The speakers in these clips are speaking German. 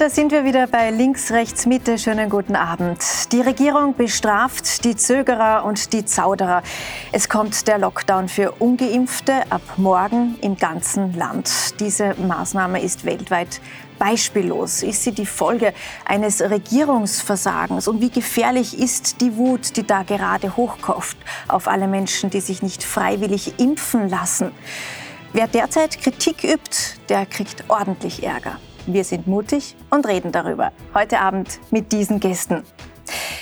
und da sind wir wieder bei Links, Rechts, Mitte. Schönen guten Abend. Die Regierung bestraft die Zögerer und die Zauderer. Es kommt der Lockdown für Ungeimpfte ab morgen im ganzen Land. Diese Maßnahme ist weltweit beispiellos. Ist sie die Folge eines Regierungsversagens? Und wie gefährlich ist die Wut, die da gerade hochkocht auf alle Menschen, die sich nicht freiwillig impfen lassen? Wer derzeit Kritik übt, der kriegt ordentlich Ärger. Wir sind mutig und reden darüber. Heute Abend mit diesen Gästen.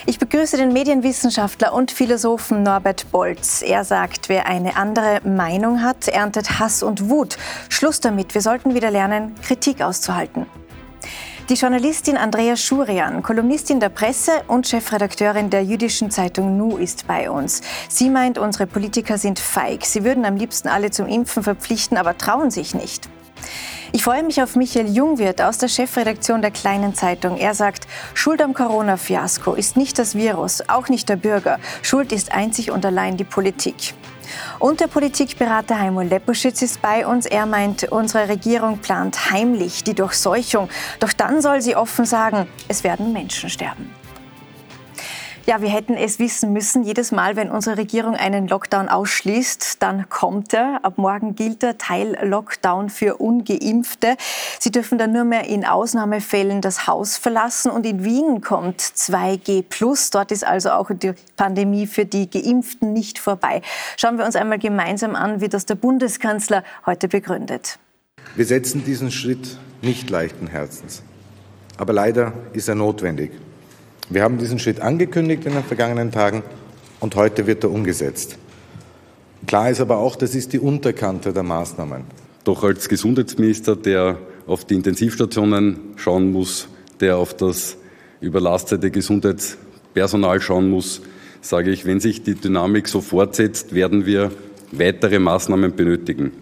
Ich begrüße den Medienwissenschaftler und Philosophen Norbert Bolz. Er sagt, wer eine andere Meinung hat, erntet Hass und Wut. Schluss damit, wir sollten wieder lernen, Kritik auszuhalten. Die Journalistin Andrea Schurian, Kolumnistin der Presse und Chefredakteurin der jüdischen Zeitung Nu ist bei uns. Sie meint, unsere Politiker sind feig. Sie würden am liebsten alle zum Impfen verpflichten, aber trauen sich nicht. Ich freue mich auf Michael Jungwirth aus der Chefredaktion der Kleinen Zeitung. Er sagt, Schuld am Corona-Fiasko ist nicht das Virus, auch nicht der Bürger. Schuld ist einzig und allein die Politik. Und der Politikberater Heimo Leposchitz ist bei uns. Er meint, unsere Regierung plant heimlich die Durchseuchung. Doch dann soll sie offen sagen, es werden Menschen sterben. Ja, wir hätten es wissen müssen. Jedes Mal, wenn unsere Regierung einen Lockdown ausschließt, dann kommt er. Ab morgen gilt der Teil-Lockdown für Ungeimpfte. Sie dürfen dann nur mehr in Ausnahmefällen das Haus verlassen. Und in Wien kommt 2G+. Dort ist also auch die Pandemie für die Geimpften nicht vorbei. Schauen wir uns einmal gemeinsam an, wie das der Bundeskanzler heute begründet. Wir setzen diesen Schritt nicht leichten Herzens. Aber leider ist er notwendig. Wir haben diesen Schritt angekündigt in den vergangenen Tagen und heute wird er umgesetzt. Klar ist aber auch, das ist die Unterkante der Maßnahmen. Doch als Gesundheitsminister, der auf die Intensivstationen schauen muss, der auf das überlastete Gesundheitspersonal schauen muss, sage ich, wenn sich die Dynamik so fortsetzt, werden wir weitere Maßnahmen benötigen.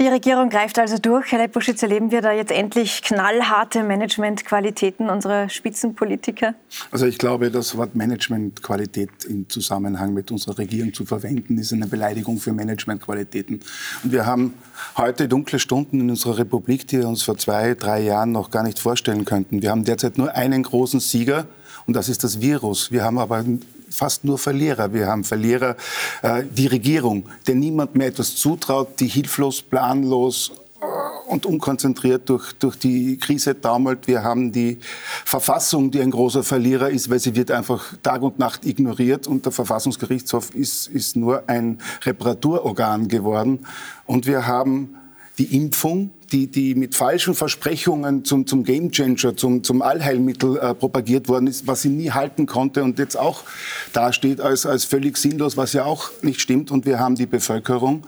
Die Regierung greift also durch. Herr Leposchitz, erleben wir da jetzt endlich knallharte Managementqualitäten unserer Spitzenpolitiker? Also ich glaube, das Wort Managementqualität im Zusammenhang mit unserer Regierung zu verwenden, ist eine Beleidigung für Managementqualitäten. Und wir haben heute dunkle Stunden in unserer Republik, die wir uns vor zwei, drei Jahren noch gar nicht vorstellen könnten. Wir haben derzeit nur einen großen Sieger, und das ist das Virus. Wir haben aber fast nur Verlierer. Wir haben Verlierer, äh, die Regierung, der niemand mehr etwas zutraut, die hilflos, planlos äh, und unkonzentriert durch, durch die Krise taumelt. Wir haben die Verfassung, die ein großer Verlierer ist, weil sie wird einfach Tag und Nacht ignoriert und der Verfassungsgerichtshof ist, ist nur ein Reparaturorgan geworden. Und wir haben die Impfung, die, die mit falschen Versprechungen zum, zum Gamechanger, zum, zum Allheilmittel äh, propagiert worden ist, was sie nie halten konnte und jetzt auch dasteht als, als völlig sinnlos, was ja auch nicht stimmt. Und wir haben die Bevölkerung,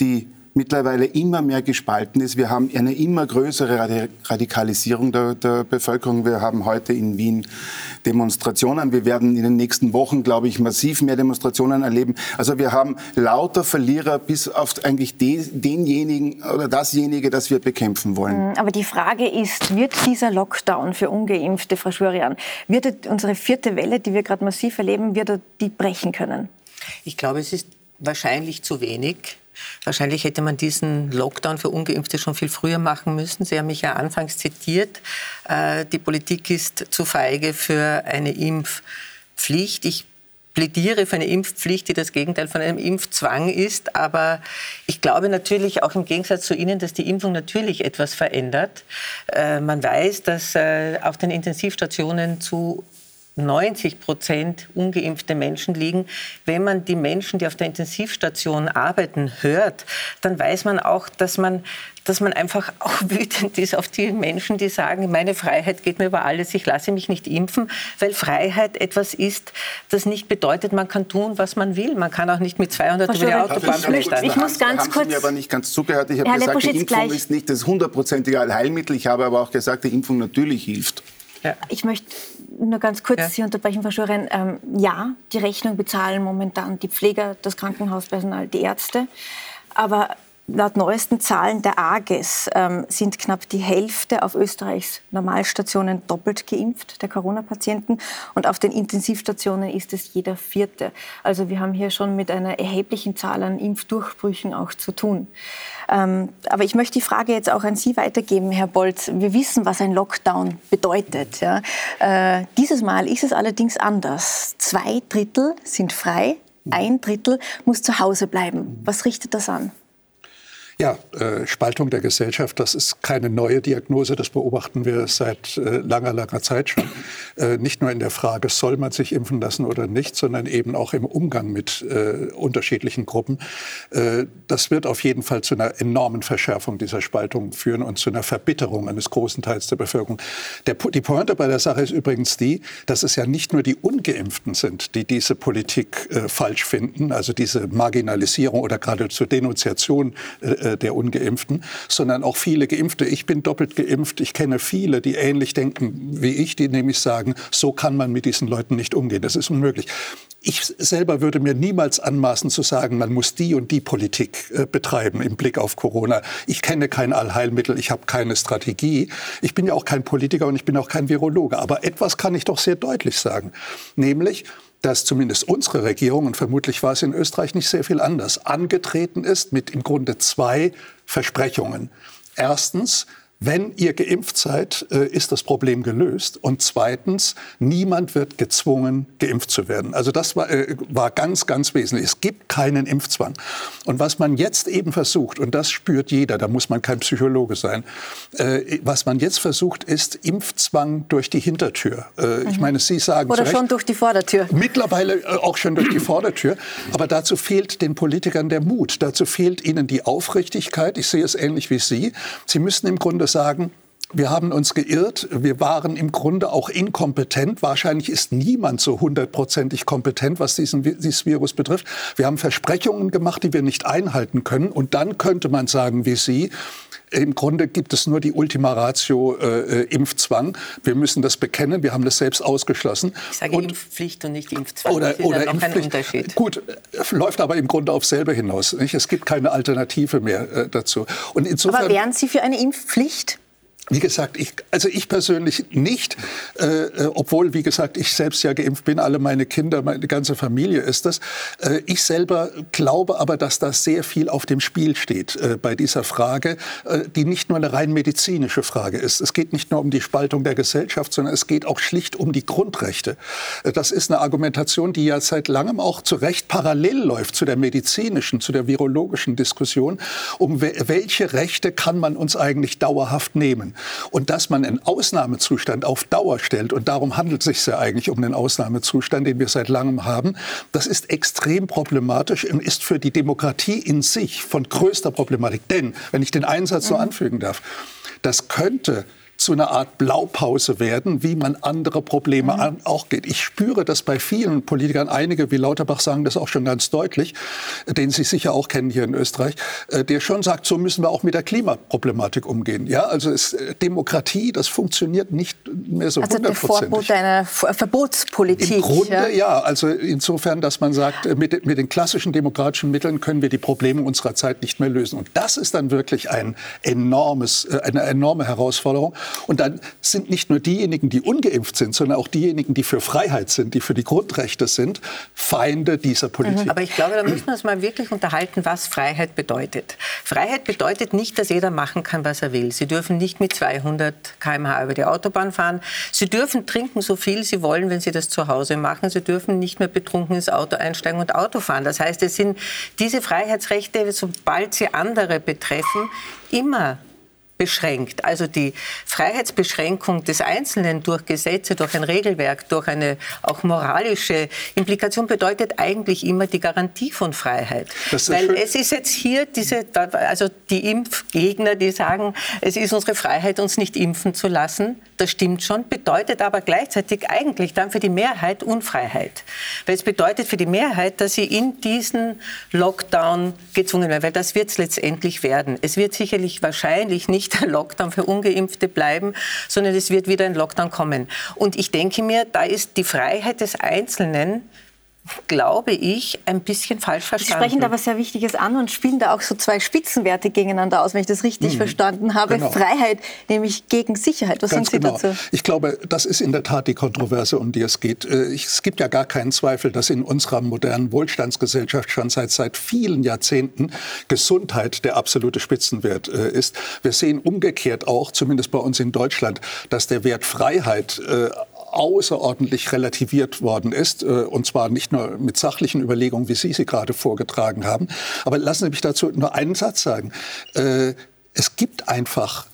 die mittlerweile immer mehr gespalten ist. Wir haben eine immer größere Radikalisierung der, der, Bevölkerung. Wir haben heute in Wien Demonstrationen. Wir werden in den nächsten Wochen, glaube ich, massiv mehr Demonstrationen erleben. Also wir haben lauter Verlierer bis auf eigentlich denjenigen oder dasjenige, das wir bekämpfen wollen. Mhm, aber die Frage ist, wird dieser Lockdown für Ungeimpfte, Frau Schurian, wird unsere vierte Welle, die wir gerade massiv erleben, wird er die brechen können? Ich glaube, es ist wahrscheinlich zu wenig. Wahrscheinlich hätte man diesen Lockdown für Ungeimpfte schon viel früher machen müssen. Sie haben mich ja anfangs zitiert. Äh, die Politik ist zu feige für eine Impfpflicht. Ich plädiere für eine Impfpflicht, die das Gegenteil von einem Impfzwang ist. Aber ich glaube natürlich auch im Gegensatz zu Ihnen, dass die Impfung natürlich etwas verändert. Äh, man weiß, dass äh, auf den Intensivstationen zu 90 Prozent ungeimpfte Menschen liegen. Wenn man die Menschen, die auf der Intensivstation arbeiten, hört, dann weiß man auch, dass man, dass man einfach auch wütend ist auf die Menschen, die sagen, meine Freiheit geht mir über alles, ich lasse mich nicht impfen, weil Freiheit etwas ist, das nicht bedeutet, man kann tun, was man will. Man kann auch nicht mit 200 über die Autobahn blättern. Ich muss ganz haben kurz... Sie mir aber nicht ganz zugehört. Ich habe gesagt, die Impfung gleich. ist nicht das hundertprozentige Allheilmittel. Ich habe aber auch gesagt, die Impfung natürlich hilft. Ja. Ich möchte nur ganz kurz ja. Sie unterbrechen, Frau Schuren. Ähm, ja, die Rechnung bezahlen momentan die Pfleger, das Krankenhauspersonal, die Ärzte. Aber Laut neuesten Zahlen der AGES ähm, sind knapp die Hälfte auf Österreichs Normalstationen doppelt geimpft, der Corona-Patienten. Und auf den Intensivstationen ist es jeder Vierte. Also wir haben hier schon mit einer erheblichen Zahl an Impfdurchbrüchen auch zu tun. Ähm, aber ich möchte die Frage jetzt auch an Sie weitergeben, Herr Bolz. Wir wissen, was ein Lockdown bedeutet. Ja? Äh, dieses Mal ist es allerdings anders. Zwei Drittel sind frei, ein Drittel muss zu Hause bleiben. Was richtet das an? Ja, äh, Spaltung der Gesellschaft, das ist keine neue Diagnose, das beobachten wir seit äh, langer, langer Zeit schon. Äh, nicht nur in der Frage, soll man sich impfen lassen oder nicht, sondern eben auch im Umgang mit unterschiedlichen Gruppen. Das wird auf jeden Fall zu einer enormen Verschärfung dieser Spaltung führen und zu einer Verbitterung eines großen Teils der Bevölkerung. Die Pointe bei der Sache ist übrigens die, dass es ja nicht nur die Ungeimpften sind, die diese Politik falsch finden, also diese Marginalisierung oder geradezu Denunziation äh, der Ungeimpften, sondern auch viele Geimpfte. Ich bin doppelt geimpft. Ich kenne viele, die ähnlich denken wie ich, die nämlich sagen, so kann man mit diesen Leuten nicht umgehen. Das ist unmöglich. Ich selber würde mir niemals anmaßen zu sagen, man muss die und die Politik äh, betreiben im Blick auf Corona. Ich kenne kein Allheilmittel, ich habe keine Strategie. Ich bin ja auch kein Politiker und ich bin auch kein Virologe. Aber etwas kann ich doch sehr deutlich sagen. Nämlich, dass zumindest unsere Regierung, und vermutlich war es in Österreich nicht sehr viel anders, angetreten ist mit im Grunde zwei Versprechungen. Erstens, wenn ihr geimpft seid, äh, ist das Problem gelöst. Und zweitens, niemand wird gezwungen, geimpft zu werden. Also das war, äh, war ganz, ganz wesentlich. Es gibt keinen Impfzwang. Und was man jetzt eben versucht, und das spürt jeder, da muss man kein Psychologe sein, äh, was man jetzt versucht, ist Impfzwang durch die Hintertür. Mhm. Ich meine, Sie sagen Oder schon durch die Vordertür. Mittlerweile auch schon durch die Vordertür. Aber dazu fehlt den Politikern der Mut. Dazu fehlt ihnen die Aufrichtigkeit. Ich sehe es ähnlich wie Sie. Sie müssen im Grunde sagen, wir haben uns geirrt. Wir waren im Grunde auch inkompetent. Wahrscheinlich ist niemand so hundertprozentig kompetent, was diesen, dieses Virus betrifft. Wir haben Versprechungen gemacht, die wir nicht einhalten können. Und dann könnte man sagen, wie Sie, im Grunde gibt es nur die Ultima Ratio äh, Impfzwang. Wir müssen das bekennen. Wir haben das selbst ausgeschlossen. Ich sage und, Impfpflicht und nicht Impfzwang. Oder, das ist oder Impfpflicht. Gut, läuft aber im Grunde auf selber hinaus. Nicht? Es gibt keine Alternative mehr äh, dazu. Und insofern, aber wären Sie für eine Impfpflicht? Wie gesagt, ich, also ich persönlich nicht, äh, äh, obwohl, wie gesagt, ich selbst ja geimpft bin, alle meine Kinder, meine ganze Familie ist das. Äh, ich selber glaube aber, dass da sehr viel auf dem Spiel steht äh, bei dieser Frage, äh, die nicht nur eine rein medizinische Frage ist. Es geht nicht nur um die Spaltung der Gesellschaft, sondern es geht auch schlicht um die Grundrechte. Äh, das ist eine Argumentation, die ja seit langem auch zu Recht parallel läuft zu der medizinischen, zu der virologischen Diskussion, um welche Rechte kann man uns eigentlich dauerhaft nehmen. Und dass man einen Ausnahmezustand auf Dauer stellt, und darum handelt es sich ja eigentlich um einen Ausnahmezustand, den wir seit langem haben, das ist extrem problematisch und ist für die Demokratie in sich von größter Problematik. Denn, wenn ich den Einsatz so mhm. anfügen darf, das könnte zu einer Art Blaupause werden, wie man andere Probleme mhm. an, auch geht. Ich spüre das bei vielen Politikern, einige wie Lauterbach sagen das auch schon ganz deutlich, den Sie sicher auch kennen hier in Österreich, äh, der schon sagt, so müssen wir auch mit der Klimaproblematik umgehen. Ja, also ist, äh, Demokratie, das funktioniert nicht mehr so also hundertprozentig. Also einer Verbotspolitik. Im Grunde ja? ja, also insofern, dass man sagt, äh, mit, mit den klassischen demokratischen Mitteln können wir die Probleme unserer Zeit nicht mehr lösen. Und das ist dann wirklich ein enormes, eine enorme Herausforderung. Und dann sind nicht nur diejenigen, die ungeimpft sind, sondern auch diejenigen, die für Freiheit sind, die für die Grundrechte sind, Feinde dieser Politik. Mhm. Aber ich glaube, da müssen wir uns mal wirklich unterhalten, was Freiheit bedeutet. Freiheit bedeutet nicht, dass jeder machen kann, was er will. Sie dürfen nicht mit 200 km/h über die Autobahn fahren. Sie dürfen trinken, so viel Sie wollen, wenn Sie das zu Hause machen. Sie dürfen nicht mehr betrunken ins Auto einsteigen und Auto fahren. Das heißt, es sind diese Freiheitsrechte, sobald sie andere betreffen, immer beschränkt. Also die Freiheitsbeschränkung des Einzelnen durch Gesetze, durch ein Regelwerk, durch eine auch moralische Implikation bedeutet eigentlich immer die Garantie von Freiheit. Weil schön. es ist jetzt hier diese, also die Impfgegner, die sagen, es ist unsere Freiheit, uns nicht impfen zu lassen. Das stimmt schon, bedeutet aber gleichzeitig eigentlich dann für die Mehrheit Unfreiheit. Weil es bedeutet für die Mehrheit, dass sie in diesen Lockdown gezwungen werden, weil das wird es letztendlich werden. Es wird sicherlich wahrscheinlich nicht nicht ein Lockdown für Ungeimpfte bleiben, sondern es wird wieder ein Lockdown kommen. Und ich denke mir, da ist die Freiheit des Einzelnen glaube ich, ein bisschen falsch verstanden. Sie sprechen da was sehr Wichtiges an und spielen da auch so zwei Spitzenwerte gegeneinander aus, wenn ich das richtig mhm. verstanden habe. Genau. Freiheit, nämlich gegen Sicherheit. Was Ganz sagen Sie genau. dazu? Ich glaube, das ist in der Tat die Kontroverse, um die es geht. Äh, es gibt ja gar keinen Zweifel, dass in unserer modernen Wohlstandsgesellschaft schon seit, seit vielen Jahrzehnten Gesundheit der absolute Spitzenwert äh, ist. Wir sehen umgekehrt auch, zumindest bei uns in Deutschland, dass der Wert Freiheit äh, außerordentlich relativiert worden ist. Äh, und zwar nicht nur mit sachlichen Überlegungen, wie Sie sie gerade vorgetragen haben. Aber lassen Sie mich dazu nur einen Satz sagen. Äh, es gibt einfach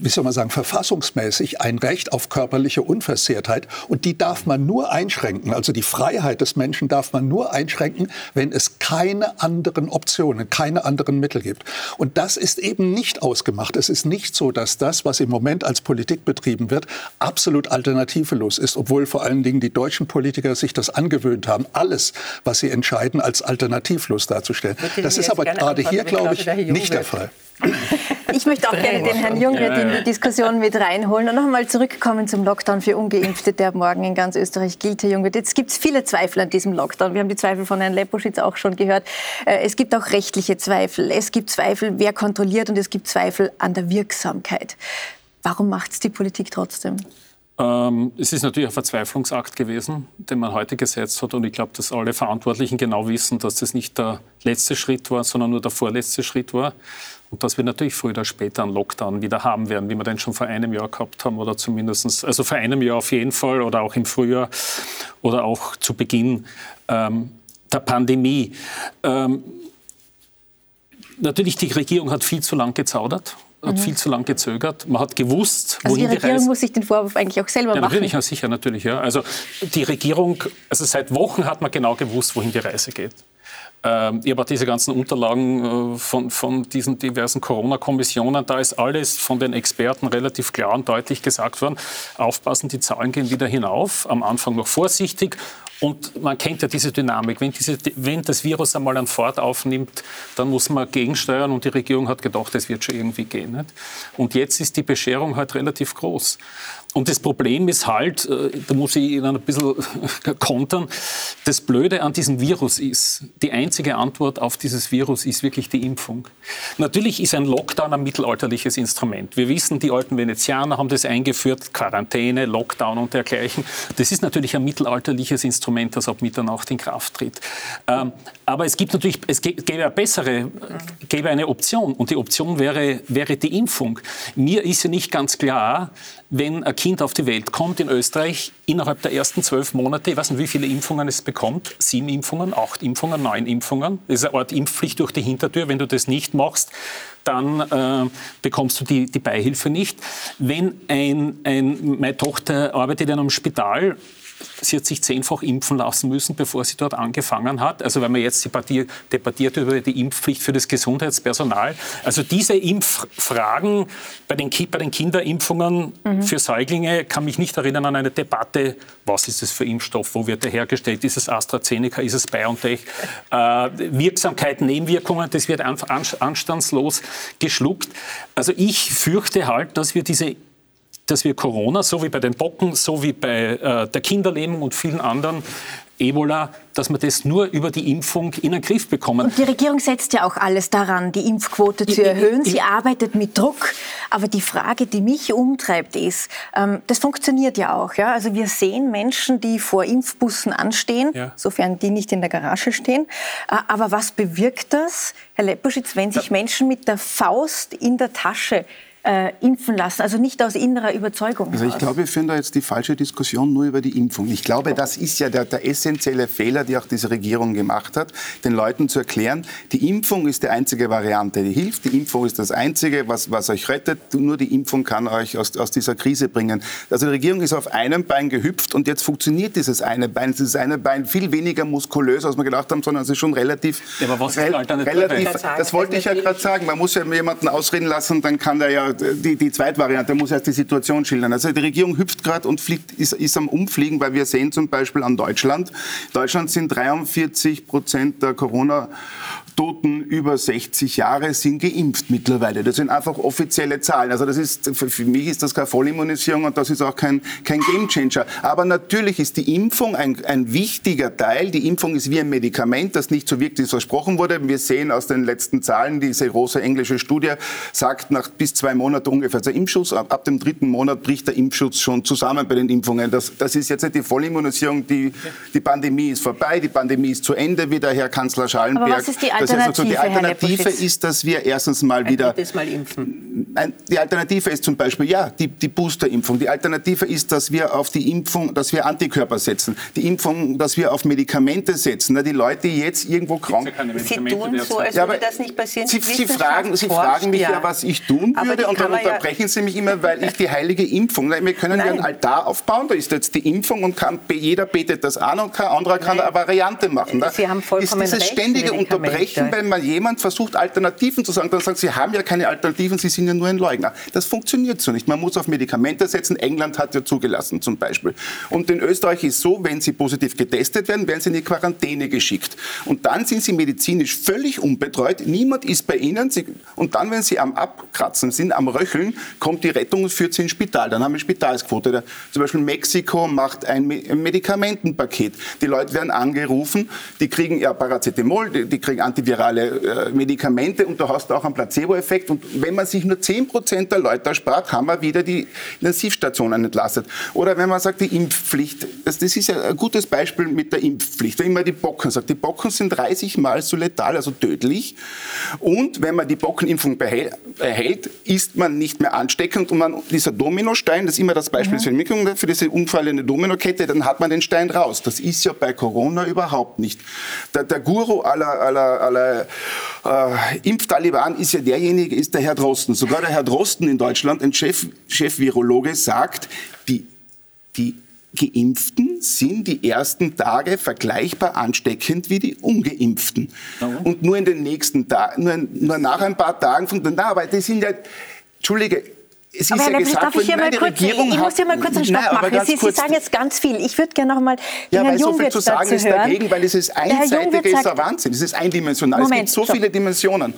wie soll man sagen, verfassungsmäßig ein Recht auf körperliche Unversehrtheit. Und die darf man nur einschränken. Also die Freiheit des Menschen darf man nur einschränken, wenn es keine anderen Optionen, keine anderen Mittel gibt. Und das ist eben nicht ausgemacht. Es ist nicht so, dass das, was im Moment als Politik betrieben wird, absolut alternativelos ist, obwohl vor allen Dingen die deutschen Politiker sich das angewöhnt haben, alles, was sie entscheiden, als alternativlos darzustellen. Das ist aber gerade hier, glaube ich, nicht der Fall. Ich möchte auch gerne den Herrn Jungwirth in die Diskussion mit reinholen und noch einmal zurückkommen zum Lockdown für Ungeimpfte, der morgen in ganz Österreich gilt, Herr Jungwirth. Jetzt gibt es viele Zweifel an diesem Lockdown. Wir haben die Zweifel von Herrn Leposchitz auch schon gehört. Äh, es gibt auch rechtliche Zweifel. Es gibt Zweifel, wer kontrolliert und es gibt Zweifel an der Wirksamkeit. Warum macht es die Politik trotzdem? Ähm, es ist natürlich ein Verzweiflungsakt gewesen, den man heute gesetzt hat. Und ich glaube, dass alle Verantwortlichen genau wissen, dass das nicht der letzte Schritt war, sondern nur der vorletzte Schritt war. Und dass wir natürlich früher oder später einen Lockdown wieder haben werden, wie wir den schon vor einem Jahr gehabt haben oder zumindest, also vor einem Jahr auf jeden Fall oder auch im Frühjahr oder auch zu Beginn ähm, der Pandemie. Ähm, natürlich, die Regierung hat viel zu lang gezaudert hat mhm. viel zu lange gezögert. Man hat gewusst, also wohin die Regierung die Reise... muss sich den Vorwurf eigentlich auch selber ja, machen. Natürlich, ja, sicher, natürlich. Ja. Also die Regierung, also seit Wochen hat man genau gewusst, wohin die Reise geht. Ähm, ich habe auch diese ganzen Unterlagen äh, von, von diesen diversen Corona-Kommissionen. Da ist alles von den Experten relativ klar und deutlich gesagt worden. Aufpassen, die Zahlen gehen wieder hinauf. Am Anfang noch vorsichtig. Und man kennt ja diese Dynamik. Wenn, diese, wenn das Virus einmal an Fahrt aufnimmt, dann muss man gegensteuern. Und die Regierung hat gedacht, das wird schon irgendwie gehen. Nicht? Und jetzt ist die Bescherung halt relativ groß. Und das Problem ist halt, äh, da muss ich Ihnen ein bisschen kontern, das Blöde an diesem Virus ist, die einzige Antwort auf dieses Virus ist wirklich die Impfung. Natürlich ist ein Lockdown ein mittelalterliches Instrument. Wir wissen, die alten Venezianer haben das eingeführt, Quarantäne, Lockdown und dergleichen. Das ist natürlich ein mittelalterliches Instrument, das ab Mitternacht in Kraft tritt. Ähm, aber es gibt natürlich, es gäbe eine bessere, gäbe eine Option und die Option wäre, wäre die Impfung. Mir ist ja nicht ganz klar, wenn ein Kind auf die Welt kommt in Österreich, innerhalb der ersten zwölf Monate, ich weiß nicht, wie viele Impfungen es bekommt, sieben Impfungen, acht Impfungen, neun Impfungen. Das ist eine Art Impfpflicht durch die Hintertür. Wenn du das nicht machst, dann äh, bekommst du die, die Beihilfe nicht. Wenn ein, ein, meine Tochter arbeitet in einem Spital, sie hat sich zehnfach impfen lassen müssen, bevor sie dort angefangen hat. Also wenn man jetzt debattiert, über die Impfpflicht für das Gesundheitspersonal. Also diese Impffragen bei den, bei den Kinderimpfungen mhm. für Säuglinge kann mich nicht erinnern an eine Debatte, was ist das für Impfstoff, wo wird er hergestellt, ist es AstraZeneca, ist es BioNTech, äh, Wirksamkeit, Nebenwirkungen, das wird anstandslos geschluckt. Also ich fürchte halt, dass wir diese dass wir Corona, so wie bei den Bocken, so wie bei äh, der Kinderlähmung und vielen anderen Ebola, dass wir das nur über die Impfung in den Griff bekommen. Und die Regierung setzt ja auch alles daran, die Impfquote zu erhöhen. Sie arbeitet mit Druck. Aber die Frage, die mich umtreibt, ist, ähm, das funktioniert ja auch. Ja? Also wir sehen Menschen, die vor Impfbussen anstehen, ja. sofern die nicht in der Garage stehen. Äh, aber was bewirkt das, Herr Lepposchitz, wenn sich ja. Menschen mit der Faust in der Tasche äh, impfen lassen, also nicht aus innerer Überzeugung. Also ich glaube, wir führen da jetzt die falsche Diskussion nur über die Impfung. Ich glaube, das ist ja der, der essentielle Fehler, die auch diese Regierung gemacht hat, den Leuten zu erklären, die Impfung ist die einzige Variante, die hilft, die Impfung ist das Einzige, was, was euch rettet, nur die Impfung kann euch aus, aus dieser Krise bringen. Also die Regierung ist auf einem Bein gehüpft und jetzt funktioniert dieses eine Bein, dieses eine Bein viel weniger muskulös, als wir gedacht haben, sondern es ist schon relativ... Ja, aber was ist relativ, das wollte ich ja gerade sagen, man muss ja jemanden ausreden lassen, dann kann der ja die, die Zweitvariante muss erst die Situation schildern. Also die Regierung hüpft gerade und fliegt, ist, ist am Umfliegen, weil wir sehen zum Beispiel an Deutschland. Deutschland sind 43 Prozent der Corona Toten über 60 Jahre sind geimpft mittlerweile. Das sind einfach offizielle Zahlen. Also das ist, für mich ist das keine Vollimmunisierung und das ist auch kein, kein Gamechanger. Aber natürlich ist die Impfung ein, ein wichtiger Teil. Die Impfung ist wie ein Medikament, das nicht so wirkt, wie es versprochen wurde. Wir sehen aus den letzten Zahlen, diese große englische Studie sagt, nach bis zwei Monaten ungefähr der Impfschutz, ab, ab dem dritten Monat bricht der Impfschutz schon zusammen bei den Impfungen. Das, das ist jetzt nicht die Vollimmunisierung, die, die Pandemie ist vorbei, die Pandemie ist zu Ende, wie der Herr Kanzler Schallenberg. Aber was ist die Alternative, die Alternative ist, dass wir erstens mal wieder... Mal impfen. Die Alternative ist zum Beispiel, ja, die, die Boosterimpfung. Die Alternative ist, dass wir auf die Impfung, dass wir Antikörper setzen. Die Impfung, dass wir auf Medikamente setzen. Die Leute, die jetzt irgendwo krank... Sie tun so, als ja, würde das nicht passieren. Sie, Sie fragen, Sie fragen mich ja, was ich tun würde und dann unterbrechen Sie mich immer, weil ich die heilige Impfung... Wir können ja einen Altar aufbauen, da ist jetzt die Impfung und kann, jeder betet das an und kein anderer kann Nein. eine Variante machen. Sie haben vollkommen ist dieses recht, ständige Unterbrechen, wenn mal jemand versucht, Alternativen zu sagen, dann sagt, Sie haben ja keine Alternativen, Sie sind ja nur ein Leugner. Das funktioniert so nicht. Man muss auf Medikamente setzen. England hat ja zugelassen zum Beispiel. Und in Österreich ist so, wenn Sie positiv getestet werden, werden Sie in die Quarantäne geschickt. Und dann sind Sie medizinisch völlig unbetreut. Niemand ist bei Ihnen. Und dann, wenn Sie am Abkratzen sind, am Röcheln, kommt die Rettung und führt Sie ins Spital. Dann haben wir Spitalsquote. Zum Beispiel Mexiko macht ein Medikamentenpaket. Die Leute werden angerufen, die kriegen ja Paracetamol, die, die kriegen antivirale äh, Medikamente und da hast du auch einen Placebo-Effekt. Und wenn man sich nur 10% der Leute erspart, haben wir wieder die Intensivstationen entlastet. Oder wenn man sagt, die Impfpflicht, das, das ist ja ein gutes Beispiel mit der Impfpflicht. Wenn man die Bocken sagt, die Bocken sind 30 Mal so letal, also tödlich. Und wenn man die Bockenimpfung erhält, ist man nicht mehr ansteckend und man, dieser Dominostein, das ist immer das Beispiel mhm. für diese umfallende Dominokette, dann hat man den Stein raus. Das ist ja bei Corona überhaupt nicht. Der, der Guru aller, aller, aller äh, Impftaliban ist ja derjenige, ist der Herr Drosten. Sogar der Herr Drosten in Deutschland, ein Chef, Chef-Virologe, sagt, die, die Geimpften sind die ersten Tage vergleichbar ansteckend wie die Ungeimpften. Warum? Und nur in den nächsten Tagen, nur, nur, nach ein paar Tagen von der, na, aber die sind ja, Entschuldige, es aber ist Herr ja gesagt, darf ich hier mal kurz, Regierung ich muss hier mal kurz einen Stopp nein, machen. Sie, Sie, sagen jetzt ganz viel. Ich würde gerne noch mal den ja, Herrn Jung so viel zu sagen ist hören. dagegen, weil dieses Einseitige ist ein Wahnsinn. Es ist eindimensional. Moment, es gibt so stopp. viele Dimensionen.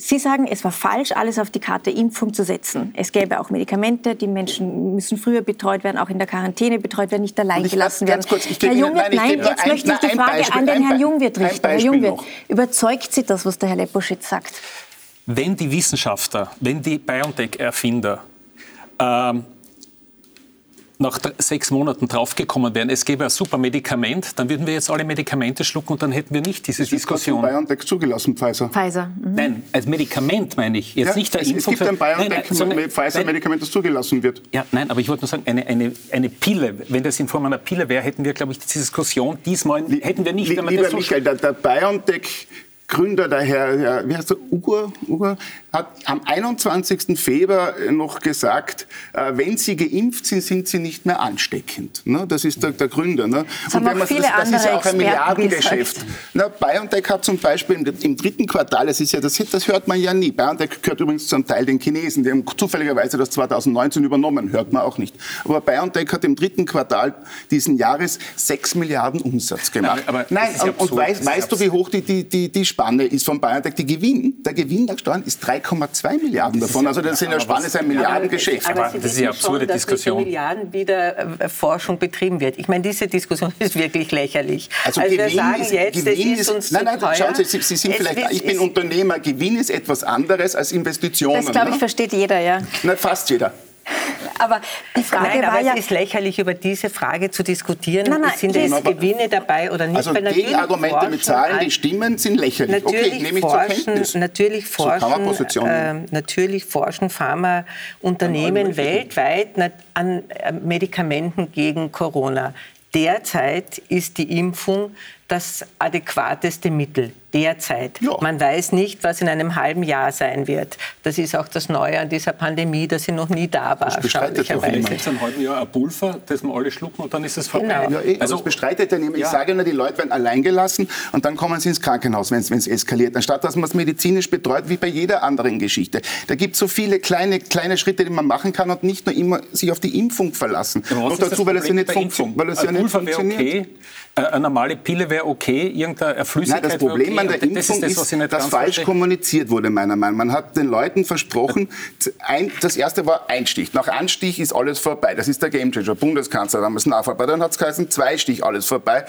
Sie sagen, es war falsch, alles auf die Karte Impfung zu setzen. Es gäbe auch Medikamente, die Menschen müssen früher betreut werden, auch in der Quarantäne betreut werden, nicht allein gelassen werden. Kurz, Herr Jungwirth, nein, jetzt möchte ich die Frage an den Herrn ein, Jungwirth richten. Herr Jungwirth, überzeugt Sie das, was der Herr Leposchitz sagt? Wenn die Wissenschaftler, wenn die BioNTech-Erfinder ähm, nach sechs Monaten draufgekommen wären, es gäbe ein super Medikament, dann würden wir jetzt alle Medikamente schlucken und dann hätten wir nicht diese Diskussion. Ist BioNTech zugelassen, Pfizer. Pfizer. Mhm. Nein, als Medikament meine ich. Jetzt ja, nicht der es, Impfung. Es gibt ein BioNTech-Pfizer-Medikament, das zugelassen wird. Ja, nein, aber ich wollte nur sagen, eine, eine, eine Pille, wenn das in Form einer Pille wäre, hätten wir, glaube ich, diese Diskussion diesmal, hätten wir nicht. Lieber Michael, der, der BioNTech Gründer, der Herr, Herr wie heißt der, Ugur, Ugur, hat am 21. Februar noch gesagt, äh, wenn Sie geimpft sind, sind Sie nicht mehr ansteckend. Ne? Das ist der, der Gründer. Ne? Das, Und wenn man, das, das ist ja auch ein Milliardengeschäft. Na, BioNTech hat zum Beispiel im, im, dritten Quartal, das, ist ja, das, das hört man ja nie, BioNTech gehört übrigens zum Teil den Chinesen, die haben zufälligerweise das 2019 übernommen, hört man auch nicht. Aber BioNTech hat im dritten Quartal diesen Jahres 6 Milliarden Umsatz gemacht. Nein, Nein und, und weißt, weißt du, wie hoch die, die, die, die Spanne ist von BioNTech? Die Gewinn, der Gewinn nach Steuern ist 3,2 Milliarden davon. Also das ist in der Spanne ein Milliardengeschäft. Aber, aber das ist ja absurde schon, Diskussion. Dass mit Milliarden wieder äh, Forschung betrieben wird. Ich meine, diese Diskussion ist wirklich lächerlich. Also, also Gewinn wir sagen ist, jetzt, Gewinn es ist uns nein, nein, zu teuer. schauen Sie, Sie, Sie sind Es vielleicht, wird- ich bin Unternehmer. Gewinn ist etwas anderes als Investitionen. Das, glaube ich, ne? versteht jeder, ja. Na, fast jeder. Aber die Frage Nein, war aber ja... es ist lächerlich, über diese Frage zu diskutieren. Nein, nein, sind jetzt ist- Gewinne dabei oder nicht? Also Gegenargumente mit forschen Zahlen, die stimmen, sind lächerlich. Natürlich, okay, nehme ich zur Kenntnis. natürlich So forschen, nehmen. ähm, natürlich forschen Pharmaunternehmen weltweit an äh, Medikamenten gegen Corona. Derzeit ist die Impfung das adäquateste Mittel. Derzeit. Ja. Man weiß nicht, was in einem halben Jahr sein wird. Das ist auch das Neue an dieser Pandemie, dass sie noch nie da war. Das bestreitet doch niemand. Gibt es ein halben Jahr ein Pulver, das wir alle schlucken und dann ist es vorbei. Genau. Ja, eh, also, das bestreitet ja niemand. Ich ja. sage nur, die Leute werden allein gelassen und dann kommen sie ins Krankenhaus, wenn es eskaliert. Anstatt dass man es medizinisch betreut, wie bei jeder anderen Geschichte. Da gibt es so viele kleine, kleine Schritte, die man machen kann und nicht nur immer sich auf die Impfung verlassen. Und dazu, weil es ja nicht, funktio weil es ja nicht funktioniert. okay. Eine normale Pille wäre okay, irgendeine Flüssigkeit Nein, das Problem okay. an der Impfung das ist, das, ist, dass falsch verstehe. kommuniziert wurde, meiner Meinung nach. Man hat den Leuten versprochen, ein, das erste war Einstich. Nach Anstich ist alles vorbei. Das ist der Gamechanger. Bundeskanzler damals nachvorbei. Dann hat es geheißen, Zweistich, alles vorbei.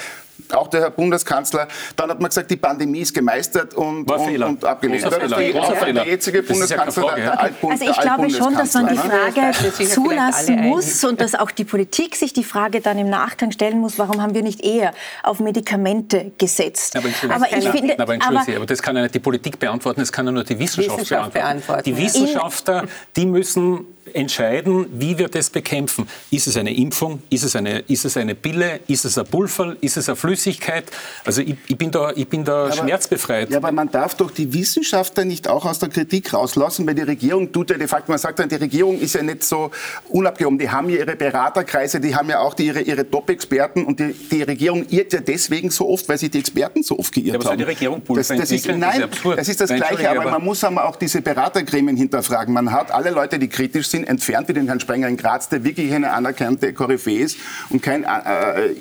Auch der Herr Bundeskanzler. Dann hat man gesagt, die Pandemie ist gemeistert und, und, und abgelehnt. Großer Fehler. Die, Großer Fehler. Der jetzige Bundeskanzler, Frage, der, der Altbund, Also ich glaube schon, dass man die Frage zulassen muss und dass auch die Politik sich die Frage dann im Nachgang stellen muss, warum haben wir nicht eher auf Medikamente gesetzt. Aber, aber ich aber, finde, aber, aber, aber das kann ja nicht die Politik beantworten, das kann ja nur die Wissenschaft, Wissenschaft beantworten. beantworten. Die Wissenschaftler, die müssen entscheiden, wie wir das bekämpfen. Ist es eine Impfung? Ist es eine, ist es eine Pille? Ist es ein Pulver? Ist es eine Flüssigkeit? Also ich, ich bin da, ich bin da aber, schmerzbefreit. Ja, aber man darf doch die Wissenschaftler nicht auch aus der Kritik rauslassen, weil die Regierung tut ja de facto, man sagt dann, die Regierung ist ja nicht so unabgehoben. Die haben ja ihre Beraterkreise, die haben ja auch die, ihre, ihre Top-Experten und die, die, Regierung irrt ja deswegen so oft, weil sich die Experten so oft geirrt ja, aber haben. Soll die Regierung Pulver das, das ist, Nein, das ist, das, Gleiche, aber man muss auch diese Beratergremien hinterfragen. Man hat alle Leute, die kritisch sind, entfernt wie den Herrn Sprenger in Graz, der wirklich eine anerkannte Koryphäe ist und kein äh, äh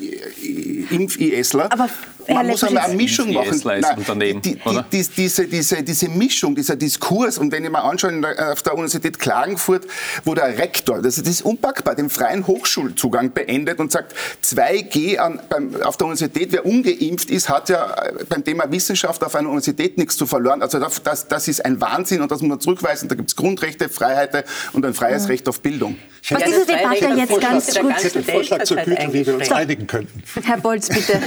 Impf-ISler. Man muss eine Mischung machen. Nein, die, die, die, diese, diese, diese Mischung, dieser Diskurs, und wenn ich mal anschaue auf der Universität Klagenfurt, wo der Rektor, das ist unpackbar, den freien Hochschulzugang beendet und sagt, 2G an, beim, auf der Universität, wer ungeimpft ist, hat ja äh, beim Thema Wissenschaft auf einer Universität nichts zu verloren. Also das, das ist ein Wahnsinn und das muss man zurückweisen. Da gibt es Grundrechte, Freiheiten und ein freies mhm. Recht auf Bildung. Ich Was diese Debatte jetzt ganz kurz... Ich hätte einen Vorschlag zur Güte, wie wir uns einigen könnten. Herr Bolz, bitte.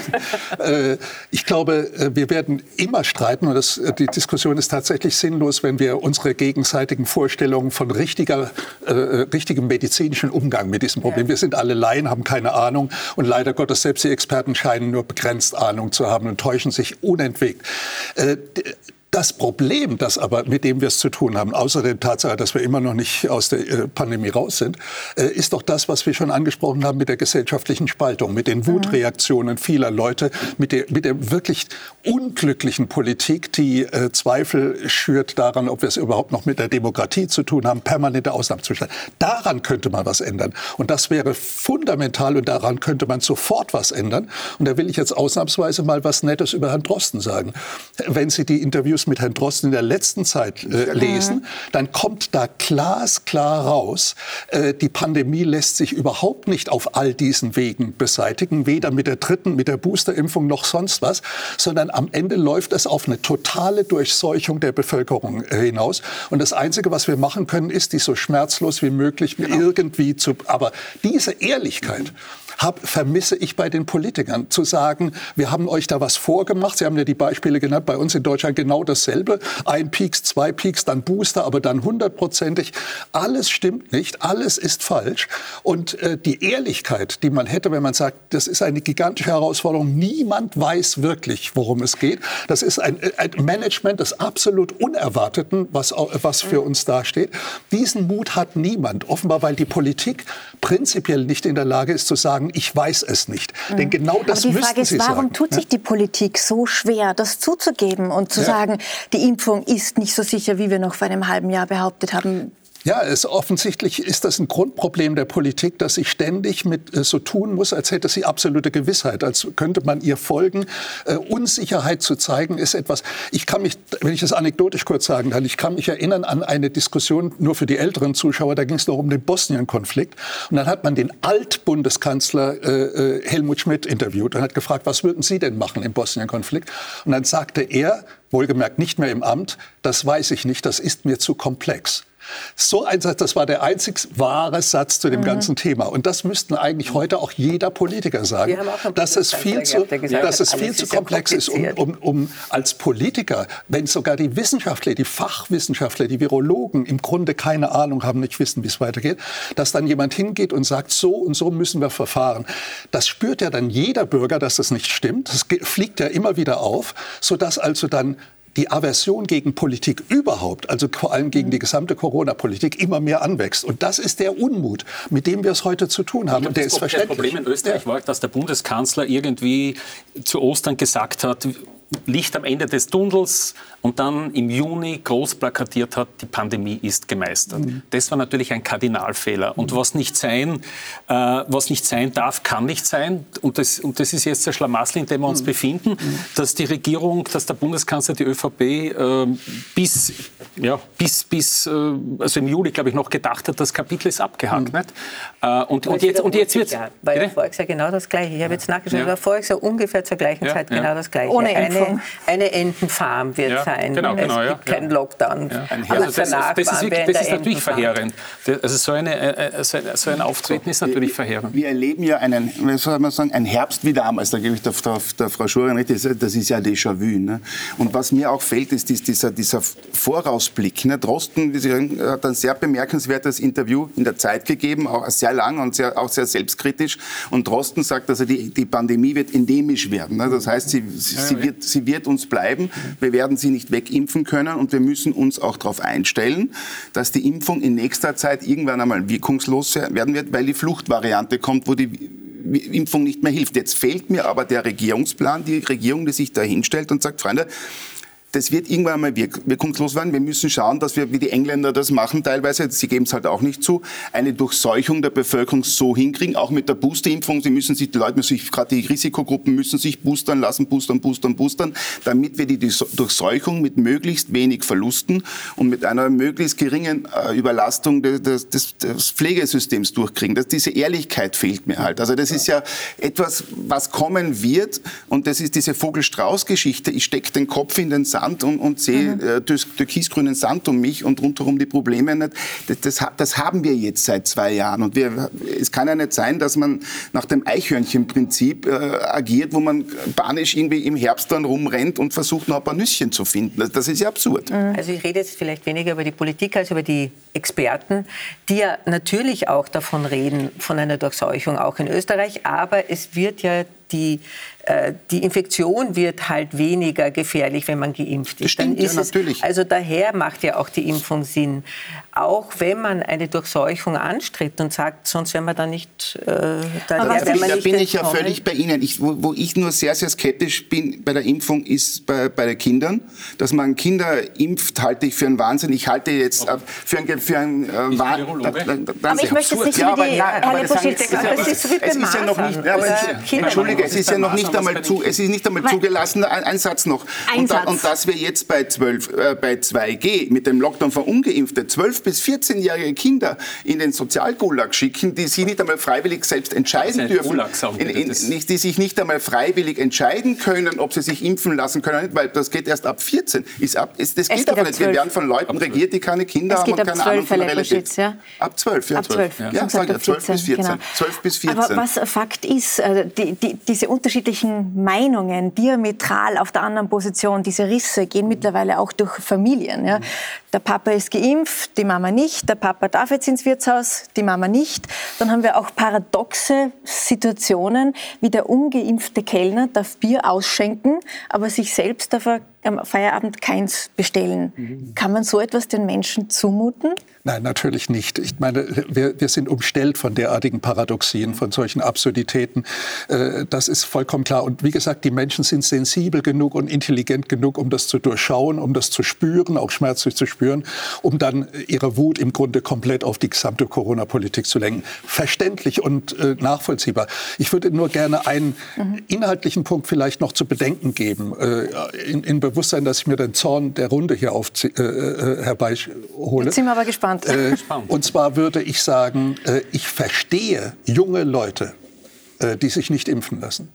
Äh, ich glaube, äh, wir werden immer streiten und das, die Diskussion ist tatsächlich sinnlos, wenn wir unsere gegenseitigen Vorstellungen von richtiger, äh, richtigem medizinischen Umgang mit diesem Problem. Wir sind alle Laien, haben keine Ahnung und leider Gottes selbst die Experten scheinen nur begrenzt Ahnung zu haben und täuschen sich unentwegt. Äh, das Problem, das aber, mit dem wir es zu tun haben, außer der Tatsache, dass wir immer noch nicht aus der äh, Pandemie raus sind, äh, ist doch das, was wir schon angesprochen haben mit der gesellschaftlichen Spaltung, mit den mhm. Wutreaktionen vieler Leute, mit der, mit der wirklich unglücklichen Politik, die äh, Zweifel schürt daran, ob wir es überhaupt noch mit der Demokratie zu tun haben, permanente Ausnahmezustände. Daran könnte man was ändern. Und das wäre fundamental und daran könnte man sofort was ändern. Und da will ich jetzt ausnahmsweise mal was Nettes über Herrn Drosten sagen. Wenn Sie die Interviews Interviews mit Herrn Drosten in der letzten Zeit äh, lesen, dann kommt da glasklar raus, äh, die Pandemie lässt sich überhaupt nicht auf all diesen Wegen beseitigen, weder mit der dritten, mit der Boosterimpfung noch sonst was, sondern am Ende läuft es auf eine totale Durchseuchung der Bevölkerung äh, hinaus. Und das Einzige, was wir machen können, ist, die so schmerzlos wie möglich genau. irgendwie zu. Aber diese Ehrlichkeit, hab, vermisse ich bei den Politikern. Zu sagen, wir haben euch da was vorgemacht. Sie haben ja die Beispiele genannt. Bei uns in Deutschland genau dasselbe. Ein Peaks, zwei Peaks, dann Booster, aber dann hundertprozentig. Alles stimmt nicht. Alles ist falsch. Und äh, die Ehrlichkeit, die man hätte, wenn man sagt, das ist eine gigantische Herausforderung. Niemand weiß wirklich, worum es geht. Das ist ein, ein Management des absolut Unerwarteten, was, was für uns dasteht. Diesen Mut hat niemand. Offenbar, weil die Politik prinzipiell nicht in der Lage ist zu sagen, ich weiß es nicht. Mhm. Denn genau das Aber die Frage ist, warum sagen. tut sich die Politik so schwer, das zuzugeben und zu ja. sagen, die Impfung ist nicht so sicher, wie wir noch vor einem halben Jahr behauptet haben? Ja, es, offensichtlich ist das ein Grundproblem der Politik, dass sie ständig mit äh, so tun muss, als hätte sie absolute Gewissheit, als könnte man ihr folgen. Äh, Unsicherheit zu zeigen ist etwas. Ich kann mich, wenn ich das anekdotisch kurz sagen kann, ich kann mich erinnern an eine Diskussion nur für die älteren Zuschauer. Da ging es noch um den Bosnien-Konflikt und dann hat man den Altbundeskanzler äh, äh, Helmut Schmidt interviewt und hat gefragt, was würden Sie denn machen im Bosnien-Konflikt? Und dann sagte er, wohlgemerkt nicht mehr im Amt, das weiß ich nicht, das ist mir zu komplex. So ein Satz, das war der einzig wahre Satz zu dem mhm. ganzen Thema. Und das müssten eigentlich heute auch jeder Politiker sagen, dass es viel zu, gesagt, dass es viel zu komplex ist, um, um, um als Politiker, wenn sogar die Wissenschaftler, die Fachwissenschaftler, die Virologen im Grunde keine Ahnung haben, nicht wissen, wie es weitergeht, dass dann jemand hingeht und sagt, so und so müssen wir verfahren. Das spürt ja dann jeder Bürger, dass das nicht stimmt. Das fliegt ja immer wieder auf, sodass also dann die Aversion gegen Politik überhaupt, also vor allem gegen die gesamte Corona-Politik, immer mehr anwächst. Und das ist der Unmut, mit dem wir es heute zu tun haben. Und der ist verständlich. Das Problem in Österreich war, dass der Bundeskanzler irgendwie zu Ostern gesagt hat, Licht am Ende des Tunnels und dann im Juni groß plakatiert hat, die Pandemie ist gemeistert. Mhm. Das war natürlich ein Kardinalfehler. Und was nicht sein, äh, was nicht sein darf, kann nicht sein. Und das, und das ist jetzt der Schlamassel, in dem wir uns mhm. befinden, mhm. dass die Regierung, dass der Bundeskanzler, die ÖVP äh, bis, ja, bis, bis äh, also im Juli, glaube ich, noch gedacht hat, das Kapitel ist abgehakt. Mhm. Nicht? Äh, und, und, jetzt, und jetzt wird Weil ja voriges Jahr genau das Gleiche. Ich habe jetzt nachgeschaut, ja. war voriges Jahr ungefähr zur gleichen ja. Zeit genau das Gleiche. Ohne Impfung. Eine, eine Entenfarm wird ja. Sein. Genau, genau, es gibt keinen Lockdown. Also das, danach das, ist, wirklich, das ist natürlich verheerend. Also so, eine, äh, äh, so ein Auftreten ist natürlich verheerend. Wir erleben ja einen, wie soll man sagen, einen Herbst wie damals. Da gebe ich der, der, der Frau Schurer recht, das, das ist ja Déjà-vu. Ne? Und was mir auch fehlt, ist dieser, dieser Vorausblick. Ne? Drosten hat ein sehr bemerkenswertes Interview in der Zeit gegeben, auch sehr lang und sehr, auch sehr selbstkritisch. Und Drosten sagt, also die, die Pandemie wird endemisch werden. Ne? Das heißt, sie, sie, wird, sie wird uns bleiben. Wir werden sie nicht wegimpfen können und wir müssen uns auch darauf einstellen, dass die Impfung in nächster Zeit irgendwann einmal wirkungslos werden wird, weil die Fluchtvariante kommt, wo die Impfung nicht mehr hilft. Jetzt fehlt mir aber der Regierungsplan, die Regierung, die sich da hinstellt und sagt, Freunde, das wird irgendwann einmal wirkungslos werden. Wir müssen schauen, dass wir, wie die Engländer das machen teilweise, sie geben es halt auch nicht zu, eine Durchseuchung der Bevölkerung so hinkriegen, auch mit der Boosterimpfung. Sie müssen sich, die Leute müssen sich, gerade die Risikogruppen müssen sich boostern lassen, boostern, boostern, boostern, damit wir die Durchseuchung mit möglichst wenig Verlusten und mit einer möglichst geringen äh, Überlastung des, des, des Pflegesystems durchkriegen. Das, diese Ehrlichkeit fehlt mir halt. Also das ist ja etwas, was kommen wird und das ist diese Vogel-Strauß-Geschichte. Ich stecke den Kopf in den Sand Sand und, und sehe mhm. äh, türkisgrünen Sand um mich und rundherum die Probleme nicht. Das, das, das, haben wir jetzt seit zwei Jahren. Und wir, es kann ja nicht sein, dass man nach dem Eichhörnchenprinzip äh, agiert, wo man panisch irgendwie im Herbst dann rumrennt und versucht, noch ein paar Nüsschen zu finden. Das, das ist ja absurd. Mhm. Also ich rede jetzt vielleicht weniger über die Politik als über die Experten, die ja natürlich auch davon reden, von einer Durchseuchung auch in Österreich. Aber es wird ja die die Infektion wird halt weniger gefährlich, wenn man geimpft ist. Das stimmt, ist ja, natürlich. Es, also daher macht ja auch die Impfung Sinn. Auch wenn man eine Durchseuchung anstrebt und sagt, sonst wären wir da nicht. Äh, da, Aber da, da bin ich ja völlig bei Ihnen. Ich, wo, wo, ich nur sehr, sehr skeptisch bin bei der Impfung, ist bei, bei den Kindern. Dass man Kinder impft, halte ich für einen Wahnsinn. Ich halte jetzt okay. für einen, für einen äh, Wahnsinn. Aber ich möchte es nicht ja, aber, die, nein, aber das, ist, das ist, es ist ja noch nicht. Ja, aber, Entschuldige, es ist ja noch nicht einmal zu, es ist nicht einmal zugelassen. Ein, ein Satz noch. Ein und, da, und dass wir jetzt bei 12, äh, bei 2G mit dem Lockdown für Ungeimpfte 12 bis 14-jährige Kinder in den Sozialgulag schicken, die sie nicht einmal freiwillig selbst entscheiden dürfen, in, in, nicht, die sich nicht einmal freiwillig entscheiden können, ob sie sich impfen lassen können, weil das geht erst ab 14. Ist ab, ist, das geht, geht aber nicht. Wir werden von Leuten regiert, die keine Kinder haben und keine Ahnung von der Realität. Ja? Ab 12, ja. Ab 12, ja. ja, sag ja 12 bis 14. Genau. 12 bis 14. Aber was Fakt ist, äh, die, die, diese unterschiedlichen Meinungen diametral auf der anderen Position, diese Risse gehen mittlerweile auch durch Familien. Ja? Der Papa ist geimpft, die Mama nicht. Der Papa darf jetzt ins Wirtshaus, die Mama nicht. Dann haben wir auch paradoxe Situationen, wie der ungeimpfte Kellner darf Bier ausschenken, aber sich selbst darf er am Feierabend keins bestellen. Mhm. Kann man so etwas den Menschen zumuten? Nein, natürlich nicht. Ich meine, wir, wir sind umstellt von derartigen Paradoxien, von solchen Absurditäten. Äh, das ist vollkommen klar. Und wie gesagt, die Menschen sind sensibel genug und intelligent genug, um das zu durchschauen, um das zu spüren, auch schmerzlich zu spüren, um dann ihre Wut im Grunde komplett auf die gesamte Corona-Politik zu lenken. Verständlich und äh, nachvollziehbar. Ich würde nur gerne einen mhm. inhaltlichen Punkt vielleicht noch zu bedenken geben, äh, in, in Bewusstsein, dass ich mir den Zorn der Runde hier auf, äh, äh, herbeihole. Jetzt sind wir aber gespannt. Äh, und zwar würde ich sagen, äh, ich verstehe junge Leute, äh, die sich nicht impfen lassen,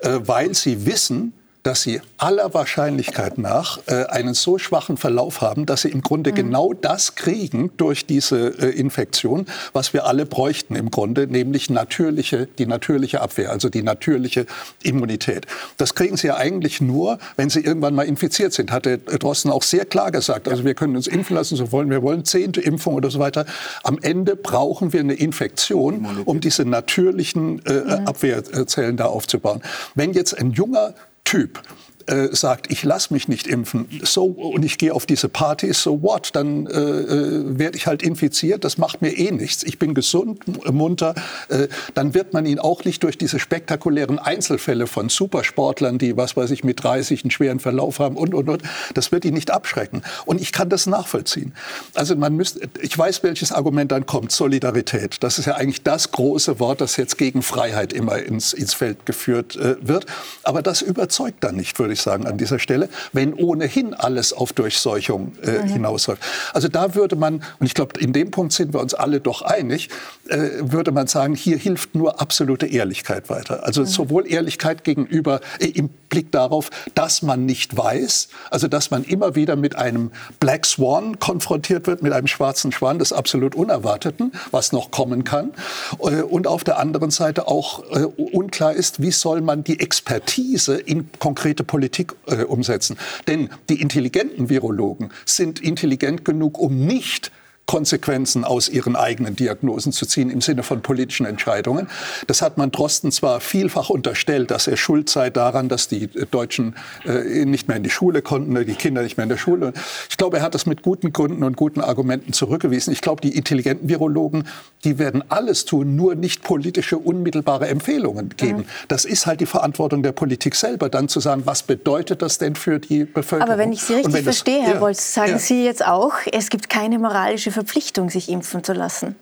äh, weil sie wissen, dass sie aller Wahrscheinlichkeit nach äh, einen so schwachen Verlauf haben, dass sie im Grunde mhm. genau das kriegen durch diese äh, Infektion, was wir alle bräuchten im Grunde, nämlich natürliche, die natürliche Abwehr, also die natürliche Immunität. Das kriegen sie ja eigentlich nur, wenn sie irgendwann mal infiziert sind, hat der Drosten auch sehr klar gesagt. Also wir können uns impfen lassen, so wollen wir wollen, zehnte Impfung oder so weiter. Am Ende brauchen wir eine Infektion, um diese natürlichen äh, mhm. Abwehrzellen da aufzubauen. Wenn jetzt ein junger Typ äh, sagt, ich lasse mich nicht impfen, so und ich gehe auf diese Partys, so what? Dann äh, äh, werde ich halt infiziert. Das macht mir eh nichts. Ich bin gesund, munter. Äh, dann wird man ihn auch nicht durch diese spektakulären Einzelfälle von Supersportlern, die was weiß ich mit 30 einen schweren Verlauf haben und und und. Das wird ihn nicht abschrecken. Und ich kann das nachvollziehen. Also man müsste, ich weiß, welches Argument dann kommt. Solidarität. Das ist ja eigentlich das große Wort, das jetzt gegen Freiheit immer ins, ins Feld geführt äh, wird. Aber das überzeugt dann nicht, würde ich sagen, an dieser Stelle, wenn ohnehin alles auf Durchseuchung äh, mhm. hinausläuft. Also da würde man, und ich glaube, in dem Punkt sind wir uns alle doch einig, äh, würde man sagen, hier hilft nur absolute Ehrlichkeit weiter. Also mhm. sowohl Ehrlichkeit gegenüber, äh, im Blick darauf, dass man nicht weiß, also dass man immer wieder mit einem Black Swan konfrontiert wird, mit einem schwarzen Schwan des absolut Unerwarteten, was noch kommen kann. Äh, und auf der anderen Seite auch äh, unklar ist, wie soll man die Expertise in konkrete Politik äh, umsetzen. Denn die intelligenten Virologen sind intelligent genug, um nicht Konsequenzen aus ihren eigenen Diagnosen zu ziehen im Sinne von politischen Entscheidungen. Das hat man Drosten zwar vielfach unterstellt, dass er schuld sei daran, dass die Deutschen äh, nicht mehr in die Schule konnten, die Kinder nicht mehr in der Schule. Ich glaube, er hat das mit guten Gründen und guten Argumenten zurückgewiesen. Ich glaube, die intelligenten Virologen, die werden alles tun, nur nicht politische unmittelbare Empfehlungen geben. Mhm. Das ist halt die Verantwortung der Politik selber, dann zu sagen, was bedeutet das denn für die Bevölkerung? Aber wenn ich Sie richtig das, verstehe, Herr ja, Wolz, sagen ja. Sie jetzt auch, es gibt keine moralische Verpflichtung, sich impfen zu lassen.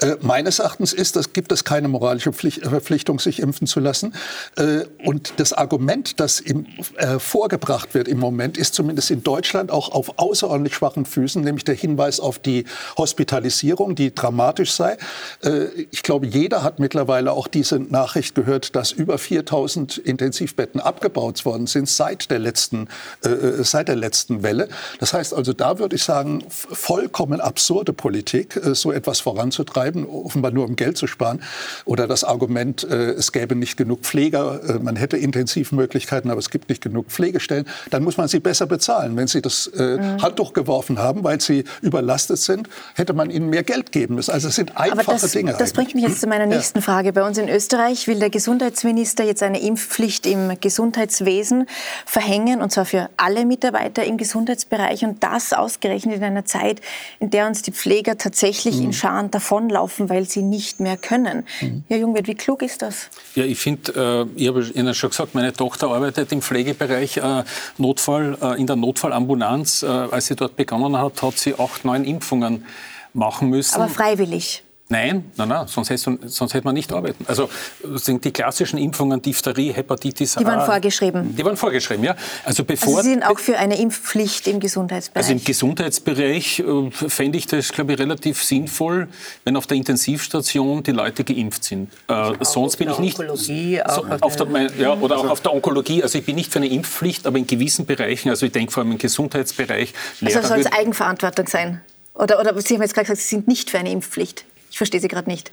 Äh, meines Erachtens ist, das gibt es keine moralische Pflicht, äh, Verpflichtung, sich impfen zu lassen. Äh, und das Argument, das im, äh, vorgebracht wird im Moment, ist zumindest in Deutschland auch auf außerordentlich schwachen Füßen, nämlich der Hinweis auf die Hospitalisierung, die dramatisch sei. Äh, ich glaube, jeder hat mittlerweile auch diese Nachricht gehört, dass über 4000 Intensivbetten abgebaut worden sind seit der letzten, seit der letzten Welle. Das heißt also, da würde ich sagen, vollkommen absurde Politik, so etwas voranzutreiben betreiben, offenbar nur um Geld zu sparen. Oder das Argument, äh, es gäbe nicht genug Pfleger, äh, man hätte Intensivmöglichkeiten, aber es gibt nicht genug Pflegestellen. Dann muss man sie besser bezahlen. Wenn sie das äh, mhm. Handtuch geworfen haben, weil sie überlastet sind, hätte man ihnen mehr Geld geben müssen. Also es sind einfache das, Dinge. Das bringt mich jetzt zu meiner nächsten ja. Frage. Bei uns in Österreich will der Gesundheitsminister jetzt eine Impfpflicht im Gesundheitswesen verhängen, und zwar für alle Mitarbeiter im Gesundheitsbereich. Und das ausgerechnet in einer Zeit, in der uns die Pfleger tatsächlich mhm. in Scharen davonlaufen laufen, weil sie nicht mehr können. Mhm. Herr Jungwirth, wie klug ist das? Ja, ich finde, äh, ich habe Ihnen schon gesagt, meine Tochter arbeitet im Pflegebereich äh, Notfall, äh, in der Notfallambulanz. Äh, als sie dort begonnen hat, hat sie acht, neun Impfungen machen müssen. Aber freiwillig? Nein, nein, nein, sonst hätte, sonst hätte man nicht arbeiten. Also sind die klassischen Impfungen, Diphtherie, Hepatitis A. Die waren vorgeschrieben. Die waren vorgeschrieben, ja. Also, bevor, also Sie sind auch für eine Impfpflicht im Gesundheitsbereich? Also im Gesundheitsbereich äh, fände ich das, glaube ich, relativ sinnvoll, wenn auf der Intensivstation die Leute geimpft sind. Äh, sonst bin ich nicht... Onkologie so, auf der, ja, oder auch auf der Onkologie. Also ich bin nicht für eine Impfpflicht, aber in gewissen Bereichen, also ich denke vor allem im Gesundheitsbereich... Also soll es Eigenverantwortung sein? Oder, oder Sie haben jetzt gerade gesagt, Sie sind nicht für eine Impfpflicht. Ich verstehe Sie gerade nicht.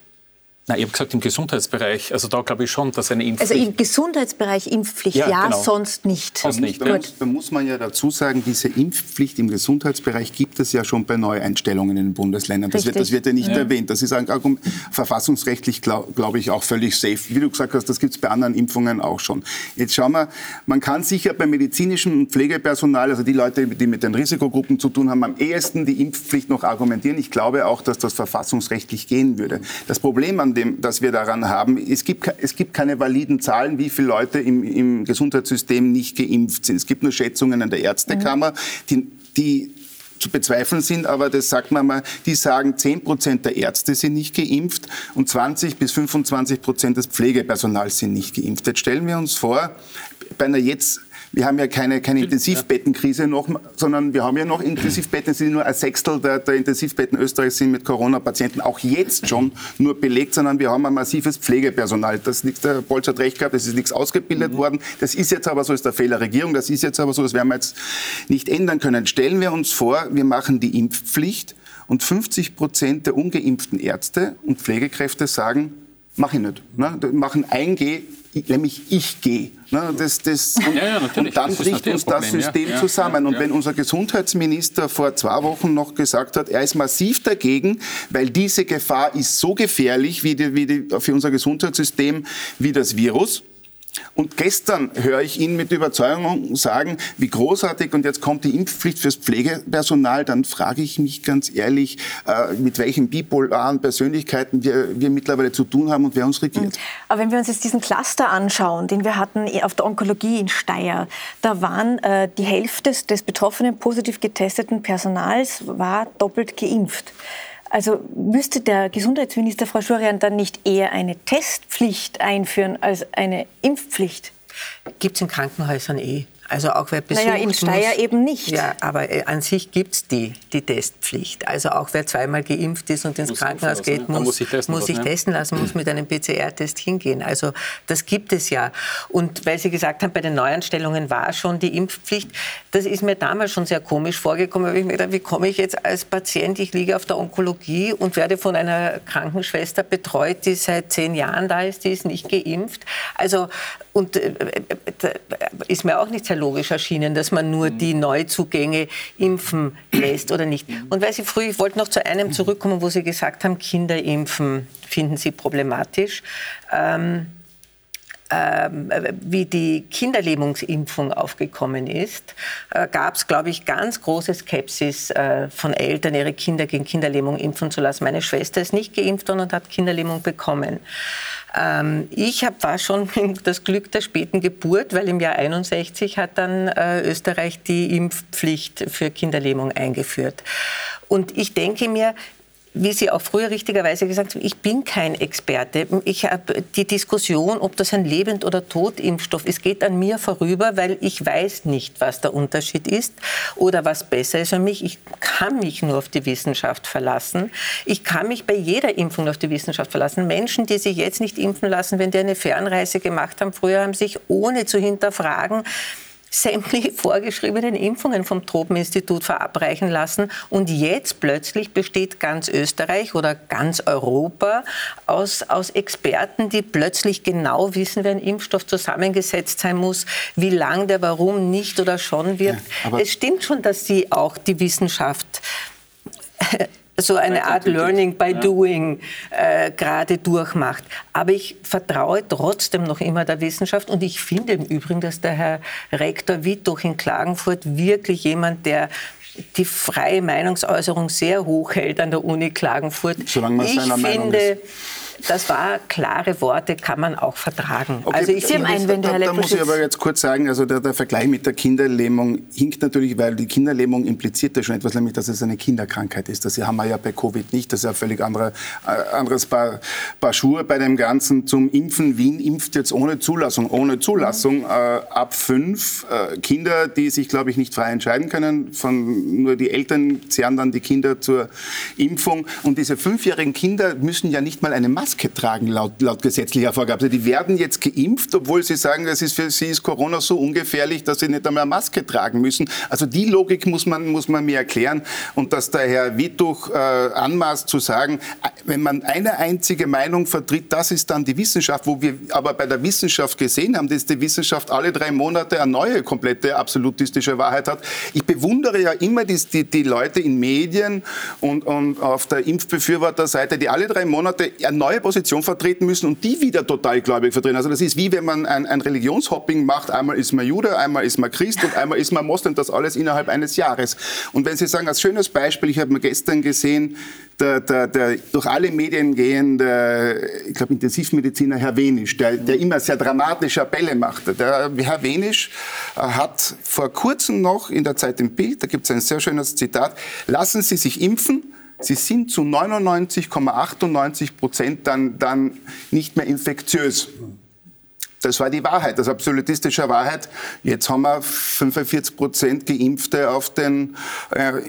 Nein, ich habe gesagt im Gesundheitsbereich. Also da glaube ich schon, dass eine Impfpflicht... Also im Gesundheitsbereich Impfpflicht, ja, ja genau. sonst nicht. Sonst nicht. Da, muss, da muss man ja dazu sagen, diese Impfpflicht im Gesundheitsbereich gibt es ja schon bei Neueinstellungen in den Bundesländern. Das wird, das wird, ja nicht ja. erwähnt. Das ist ein Argument, verfassungsrechtlich, glaube glaub ich, auch völlig safe. Wie du gesagt hast, das gibt es bei anderen Impfungen auch schon. Jetzt schauen wir, man kann sicher beim medizinischen und Pflegepersonal, also die Leute, die mit den Risikogruppen zu tun haben, am ehesten die Impfpflicht noch argumentieren. Ich glaube auch, dass das verfassungsrechtlich gehen würde. Das Problem an dem, das wir daran haben. Es gibt, es gibt keine validen Zahlen, wie viele Leute im, im Gesundheitssystem nicht geimpft sind. Es gibt nur Schätzungen an der Ärztekammer, die, die zu bezweifeln sind, aber das sagt man mal, die sagen, 10 Prozent der Ärzte sind nicht geimpft und 20 bis 25 Prozent des Pflegepersonals sind nicht geimpft. Jetzt stellen wir uns vor, bei einer jetzt wir haben ja keine, keine Intensivbettenkrise noch, sondern wir haben ja noch Intensivbetten, es sind nur ein Sechstel der, der Intensivbetten Österreichs sind mit Corona-Patienten auch jetzt schon nur belegt, sondern wir haben ein massives Pflegepersonal. Das liegt, der Bolz hat recht gehabt, das ist nichts ausgebildet mhm. worden. Das ist jetzt aber so, das ist der Fehler Regierung, das ist jetzt aber so, das werden wir jetzt nicht ändern können. Stellen wir uns vor, wir machen die Impfpflicht und 50 Prozent der ungeimpften Ärzte und Pflegekräfte sagen, mach ich nicht. Ne? Machen ein G, nämlich ich gehe. Das, das, und, ja, ja, und dann bricht uns das System ja. zusammen. Und wenn unser Gesundheitsminister vor zwei Wochen noch gesagt hat, er ist massiv dagegen, weil diese Gefahr ist so gefährlich wie, die, wie die, für unser Gesundheitssystem wie das Virus, Und gestern höre ich ihn mit Überzeugung sagen, wie großartig und jetzt kommt die Impfpflicht fürs Pflegepersonal. Dann frage ich mich ganz ehrlich, äh, mit welchen bipolaren Persönlichkeiten wir, wir mittlerweile zu tun haben und wer uns regiert. Mhm. Aber wenn wir uns jetzt diesen Cluster anschauen, den wir hatten auf der Onkologie in Steyr, da waren äh, die Hälfte des betroffenen positiv getesteten Personals war doppelt geimpft. Also müsste der Gesundheitsminister Frau Schurian dann nicht eher eine Testpflicht einführen als eine Impfpflicht? Gibt es in Krankenhäusern eh. Also auch wer besucht naja, in Steyr muss, eben nicht. Ja, aber äh, an sich gibt es die, die Testpflicht. Also auch wer zweimal geimpft ist und ins muss Krankenhaus geht, muss, muss, sich testen, muss sich testen lassen, muss mit einem PCR-Test hingehen. Also das gibt es ja. Und weil Sie gesagt haben, bei den Neuanstellungen war schon die Impfpflicht, das ist mir damals schon sehr komisch vorgekommen. Weil ich mir gedacht, wie komme ich jetzt als Patient, ich liege auf der Onkologie und werde von einer Krankenschwester betreut, die seit zehn Jahren da ist, die ist nicht geimpft. Also und äh, äh, ist mir auch nicht sehr logisch erschienen, dass man nur die Neuzugänge impfen lässt oder nicht. Und weil Sie früh, ich wollte noch zu einem zurückkommen, wo Sie gesagt haben, Kinder impfen finden Sie problematisch. Ähm, ähm, wie die Kinderlähmungsimpfung aufgekommen ist, äh, gab es, glaube ich, ganz große Skepsis äh, von Eltern, ihre Kinder gegen Kinderlähmung impfen zu lassen. Meine Schwester ist nicht geimpft worden und hat Kinderlähmung bekommen. Ähm, ich hab, war schon das Glück der späten Geburt, weil im Jahr 61 hat dann äh, Österreich die Impfpflicht für Kinderlähmung eingeführt. Und ich denke mir, wie Sie auch früher richtigerweise gesagt haben, ich bin kein Experte. Ich habe die Diskussion, ob das ein Lebend- oder Totimpfstoff ist, geht an mir vorüber, weil ich weiß nicht, was der Unterschied ist oder was besser ist für mich. Ich kann mich nur auf die Wissenschaft verlassen. Ich kann mich bei jeder Impfung auf die Wissenschaft verlassen. Menschen, die sich jetzt nicht impfen lassen, wenn die eine Fernreise gemacht haben, früher haben sich ohne zu hinterfragen, sämtliche vorgeschriebenen Impfungen vom Tropeninstitut verabreichen lassen. Und jetzt plötzlich besteht ganz Österreich oder ganz Europa aus, aus Experten, die plötzlich genau wissen, wie ein Impfstoff zusammengesetzt sein muss, wie lang der warum nicht oder schon wirkt. Ja, es stimmt schon, dass sie auch die Wissenschaft so eine Art Learning by Doing äh, gerade durchmacht. Aber ich vertraue trotzdem noch immer der Wissenschaft und ich finde im Übrigen, dass der Herr Rektor Wittoch in Klagenfurt wirklich jemand, der die freie Meinungsäußerung sehr hoch hält an der Uni Klagenfurt. Solange man ich seiner finde, Meinung ist das war klare Worte, kann man auch vertragen. Okay, also ich sehe Einwände, Herr Da, da muss ich aber jetzt kurz sagen, also der, der, Vergleich mit der Kinderlähmung hinkt natürlich, weil die Kinderlähmung impliziert ja schon etwas, nämlich dass es eine Kinderkrankheit ist. Das haben wir ja bei Covid nicht. Das ist ja ein völlig andere, äh, anderes Paar, Paar Schuhe bei dem Ganzen zum Impfen. Wien impft jetzt ohne Zulassung, ohne Zulassung äh, ab fünf äh, Kinder, die sich, glaube ich, nicht frei entscheiden können. Von, nur die Eltern zehren dann die Kinder zur Impfung. Und diese fünfjährigen Kinder müssen ja nicht mal eine Maske Maske tragen, laut, laut gesetzlicher Vorgabe. Also die werden jetzt geimpft, obwohl sie sagen, das ist für sie ist Corona so ungefährlich, dass sie nicht einmal Maske tragen müssen. Also die Logik muss man, muss man mir erklären. Und dass der Herr Wittuch äh, anmaßt zu sagen, wenn man eine einzige Meinung vertritt, das ist dann die Wissenschaft, wo wir aber bei der Wissenschaft gesehen haben, dass die Wissenschaft alle drei Monate eine neue, komplette absolutistische Wahrheit hat. Ich bewundere ja immer die, die, die Leute in Medien und, und auf der Impfbefürworterseite, die alle drei Monate eine neue neue Position vertreten müssen und die wieder total gläubig vertreten. Also das ist wie wenn man ein, ein Religionshopping macht. Einmal ist man Jude, einmal ist man Christ und einmal ist man Moslem. Das alles innerhalb eines Jahres. Und wenn Sie sagen, als schönes Beispiel, ich habe mir gestern gesehen, der, der, der durch alle Medien gehende, ich glaube, Intensivmediziner Herr Wenisch, der, der immer sehr dramatische Appelle machte. Der Herr Wenisch äh, hat vor kurzem noch in der Zeit im Bild, da gibt es ein sehr schönes Zitat, lassen Sie sich impfen, Sie sind zu 99,98 Prozent dann, dann nicht mehr infektiös. Das war die Wahrheit, das absolutistische Wahrheit. Jetzt haben wir 45 Prozent Geimpfte auf den äh,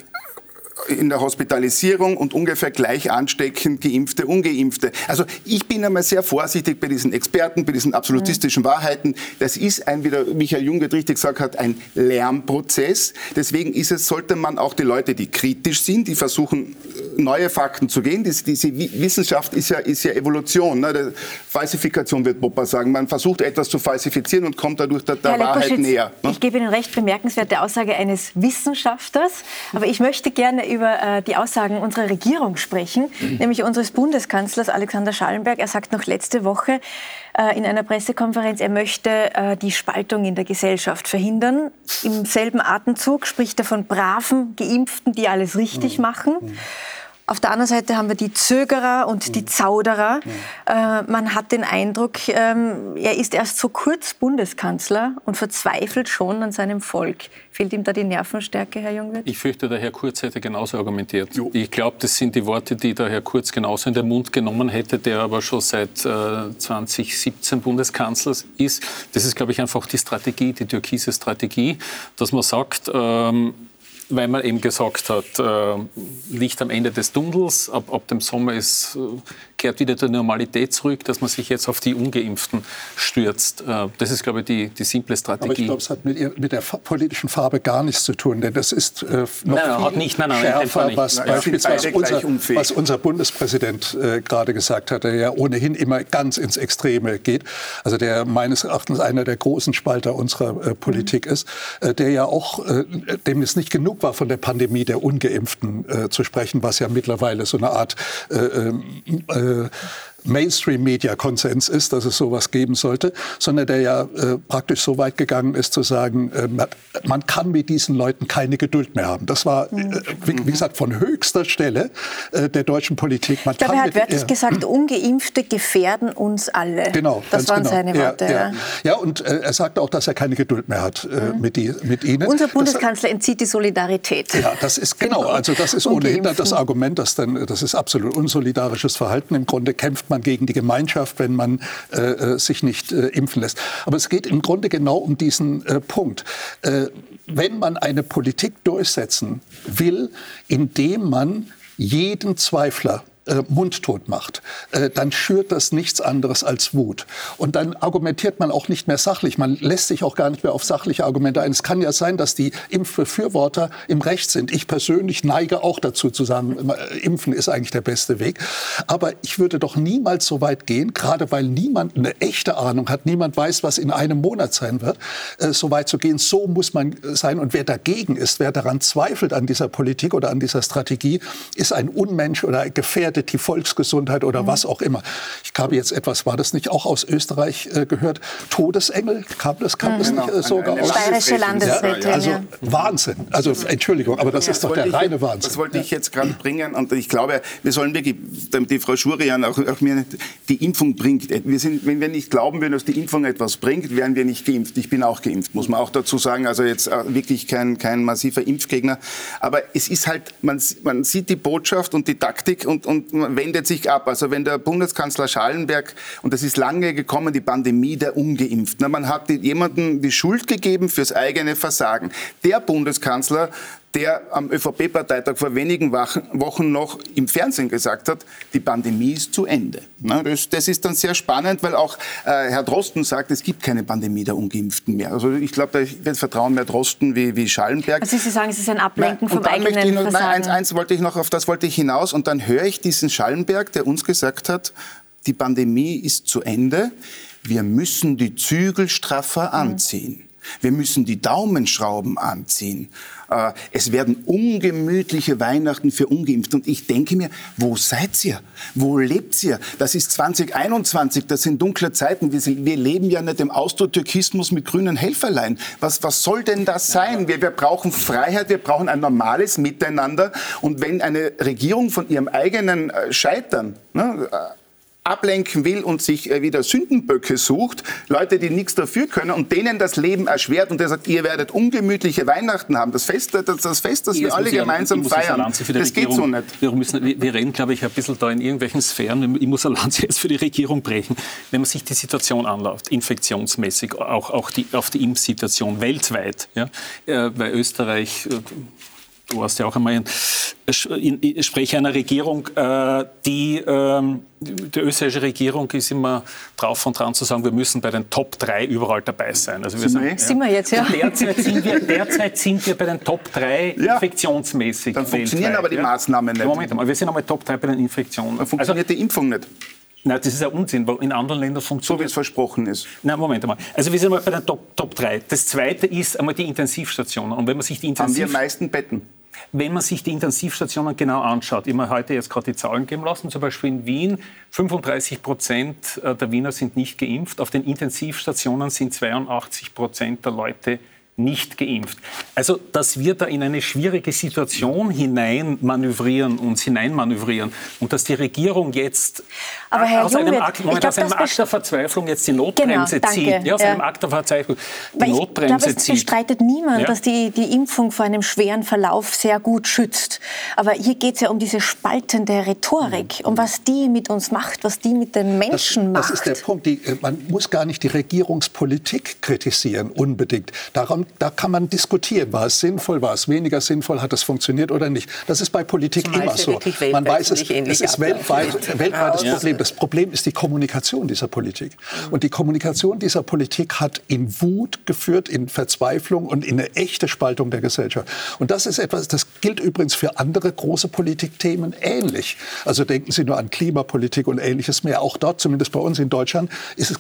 in der Hospitalisierung und ungefähr gleich ansteckend Geimpfte, Ungeimpfte. Also ich bin einmal sehr vorsichtig bei diesen Experten, bei diesen absolutistischen Wahrheiten. Das ist ein, wie der Michael Jungert richtig gesagt hat, ein Lernprozess. Deswegen ist es, sollte man auch die Leute, die kritisch sind, die versuchen, neue Fakten zu gehen. Diese, diese Wissenschaft ist ja, ist ja Evolution. Ne? Falsifikation wird Popper sagen. Man versucht etwas zu falsifizieren und kommt dadurch der, der Wahrheit näher. Ne? Ich gebe Ihnen recht, bemerkenswerte Aussage eines Wissenschaftlers. Aber ich möchte gerne über äh, die Aussagen unserer Regierung sprechen, mhm. nämlich unseres Bundeskanzlers Alexander Schallenberg. Er sagt noch letzte Woche, äh, in einer Pressekonferenz, er möchte äh, die Spaltung in der Gesellschaft verhindern. Im selben Atemzug spricht er von braven Geimpften, die alles richtig mhm. machen. Mhm. Auf der anderen Seite haben wir die Zögerer und die mhm. Zauderer. Äh, man hat den Eindruck, ähm, er ist erst so kurz Bundeskanzler und verzweifelt schon an seinem Volk. Fehlt ihm da die Nervenstärke, Herr Jungwirth? Ich fürchte, der Herr Kurz hätte genauso argumentiert. Jo. Ich glaube, das sind die Worte, die der Herr Kurz genauso in den Mund genommen hätte, der aber schon seit äh, 2017 Bundeskanzler ist. Das ist, glaube ich, einfach die Strategie, die türkise Strategie, dass man sagt, ähm, weil man eben gesagt hat, äh, Licht am Ende des Tunnels, ab, ab dem Sommer ist, äh, kehrt wieder die Normalität zurück, dass man sich jetzt auf die Ungeimpften stürzt. Äh, das ist, glaube ich, die, die simple Strategie. Aber ich glaube, es hat mit, mit, der politischen Farbe gar nichts zu tun, denn das ist äh, noch nein, nein, nicht, nein, nein, schärfer, was nein, beispielsweise unser, was unser Bundespräsident äh, gerade gesagt hat, der ja ohnehin immer ganz ins Extreme geht, also der meines Erachtens einer der großen Spalter unserer äh, Politik mhm. ist, äh, der ja auch, äh, dem es nicht genug war, von der Pandemie der Ungeimpften zu sprechen, was ja mittlerweile so eine Art ähm, äh, euh, Mainstream-Media-Konsens ist, dass es sowas geben sollte, sondern der ja äh, praktisch so weit gegangen ist zu sagen, äh, man kann mit diesen Leuten keine Geduld mehr haben. Das war, äh, wie, wie, gesagt, von höchster Stelle äh, der deutschen Politik. Man ich glaube, er hat wörtlich gesagt, Ungeimpfte gefährden uns alle. Genau. Das waren genau. seine Worte. Ja, ja. ja und äh, er sagt auch, dass er keine Geduld mehr hat äh, mhm. mit, die, mit, ihnen. Unser Bundeskanzler das, entzieht die Solidarität. Ja, das ist genau. genau. Also das ist ohnehin das Argument, dass dann, das ist absolut unsolidarisches Verhalten. Im Grunde kämpft man gegen die Gemeinschaft, wenn man äh, äh, sich nicht äh, impfen lässt. Aber es geht im Grunde genau um diesen äh, Punkt. Äh, wenn man eine Politik durchsetzen will, indem man jeden Zweifler äh, mundtot macht, äh, dann schürt das nichts anderes als Wut. Und dann argumentiert man auch nicht mehr sachlich. Man lässt sich auch gar nicht mehr auf sachliche Argumente ein. Es kann ja sein, dass die Impfbefürworter im Recht sind. Ich persönlich neige auch dazu zu sagen, äh, Impfen ist eigentlich der beste Weg. Aber ich würde doch niemals so weit gehen, gerade weil niemand eine echte Ahnung hat, niemand weiß, was in einem Monat sein wird, äh, so weit zu gehen. So muss man sein. Und wer dagegen ist, wer daran zweifelt an dieser Politik oder an dieser Strategie, ist ein Unmensch oder gefährdet gefährdet die Volksgesundheit oder mhm. was auch immer. Ich habe jetzt etwas, war das nicht auch aus Österreich äh, gehört? Todesengel, kam das, kam mhm. das nicht äh, sogar eine, eine aus? Bayerische Landesrätin. Ja, also Wahnsinn. Also Entschuldigung, aber das ja, ist doch der reine Wahnsinn. Das wollte ich jetzt gerade bringen und ich glaube, wir sollen wirklich, die Frau Schurian auch, auch mir die Impfung bringt. Wir sind, wenn wir nicht glauben würden, dass die Impfung etwas bringt, wären wir nicht geimpft. Ich bin auch geimpft, muss man auch dazu sagen. Also jetzt äh, wirklich kein, kein massiver Impfgegner. Aber es ist halt, man, man sieht die Botschaft und die Taktik und, und wendet sich ab. Also wenn der Bundeskanzler Schallenberg, und das ist lange gekommen, die Pandemie der Ungeimpften, man hat jemandem die Schuld gegeben fürs eigene Versagen. Der Bundeskanzler, der am ÖVP-Parteitag vor wenigen Wochen noch im Fernsehen gesagt hat, die Pandemie ist zu Ende. Das ist dann sehr spannend, weil auch äh, Herr Drosten sagt, es gibt keine Pandemie der Ungeimpften mehr. Also ich glaube, da vertrauen mehr Drosten wie, wie Schallenberg. Also Sie sagen, es ist ein Ablenken nein, vom eigenen noch, Nein, eins, eins wollte ich noch, auf das wollte ich hinaus. Und dann höre ich diesen Schallenberg, der uns gesagt hat, die Pandemie ist zu Ende. Wir müssen die Zügel straffer mhm. Wir müssen die Daumenschrauben anziehen. Äh, es werden ungemütliche Weihnachten für Ungeimpfte. Und ich denke mir, wo seid ihr? Wo lebt ihr? Das ist 2021, das sind dunkle Zeiten. Wir leben ja nicht im Austrotürkismus mit grünen Helferlein. Was, was soll denn das sein? Wir, wir brauchen Freiheit, wir brauchen ein normales Miteinander. Und wenn eine Regierung von ihrem eigenen äh, Scheitern ne, äh, ablenken will und sich äh, wieder Sündenböcke sucht, Leute, die nichts dafür können und denen das Leben erschwert und der sagt, ihr werdet ungemütliche Weihnachten haben. Das Fest, das, das Fest, das wir alle gemeinsam feiern, das geht so nicht. Wir, müssen, wir reden, glaube ich, ein bisschen da in irgendwelchen Sphären. Ich muss eine Lanze jetzt für die Regierung brechen. Wenn man sich die Situation anläuft, infektionsmäßig, auch, auch die, auf die Impfsituation weltweit, ja, äh, weil Österreich äh, du warst ja auch einmal ein Sprecher einer Regierung, äh, die, ähm, die österreichische Regierung ist immer drauf und dran zu sagen, wir müssen bei den Top 3 überall dabei sein. Also wir sind, sind, ja, sind wir jetzt, ja. Derzeit sind wir, derzeit sind wir bei den Top 3 ja. infektionsmäßig. Dann funktionieren weltweit, aber die. Maßnahmen nicht. Moment mal, wir sind einmal Top 3 bei den Infektionen. Dann funktioniert also, die Impfung nicht. Nein, das ist ja Unsinn, weil in anderen Ländern funktioniert So wie es versprochen ist. Nein, Moment einmal. Also wir sind einmal bei den Top, Top 3. Das zweite ist einmal die Intensivstationen. Und wenn man sich die Intensiv Haben wir am meisten Betten? Wenn man sich die Intensivstationen genau anschaut, immer heute jetzt gerade die Zahlen geben lassen, zum Beispiel in Wien, 35 Prozent der Wiener sind nicht geimpft, auf den Intensivstationen sind 82 Prozent der Leute geimpft nicht geimpft. Also, dass wir da in eine schwierige Situation hineinmanövrieren, uns hineinmanövrieren und dass die Regierung jetzt Aber Herr aus, Jungwirth, einem Akt, Moment, aus einem Akt der Verzweiflung jetzt die Notbremse genau, zieht. Ja, aus ja. einem Akt der Verzweiflung die Weil Notbremse ich glaube, es zieht. bestreitet niemand, ja. dass die, die Impfung vor einem schweren Verlauf sehr gut schützt. Aber hier geht es ja um diese spaltende Rhetorik, um was die mit uns macht, was die mit den Menschen das, macht. Das ist der Punkt. Die, äh, man muss gar nicht die Regierungspolitik kritisieren, unbedingt. Darum da kann man diskutieren, war es sinnvoll, war es weniger sinnvoll, hat es funktioniert oder nicht. Das ist bei Politik immer so. Man weiß es, es ist weltweit, weltweites ja. Problem. Das Problem ist die Kommunikation dieser Politik. Und die Kommunikation dieser Politik hat in Wut geführt, in Verzweiflung und in eine echte Spaltung der Gesellschaft. Und das ist etwas, das gilt übrigens für andere große Politikthemen ähnlich. Also denken Sie nur an Klimapolitik und ähnliches mehr. Auch dort, zumindest bei uns in Deutschland,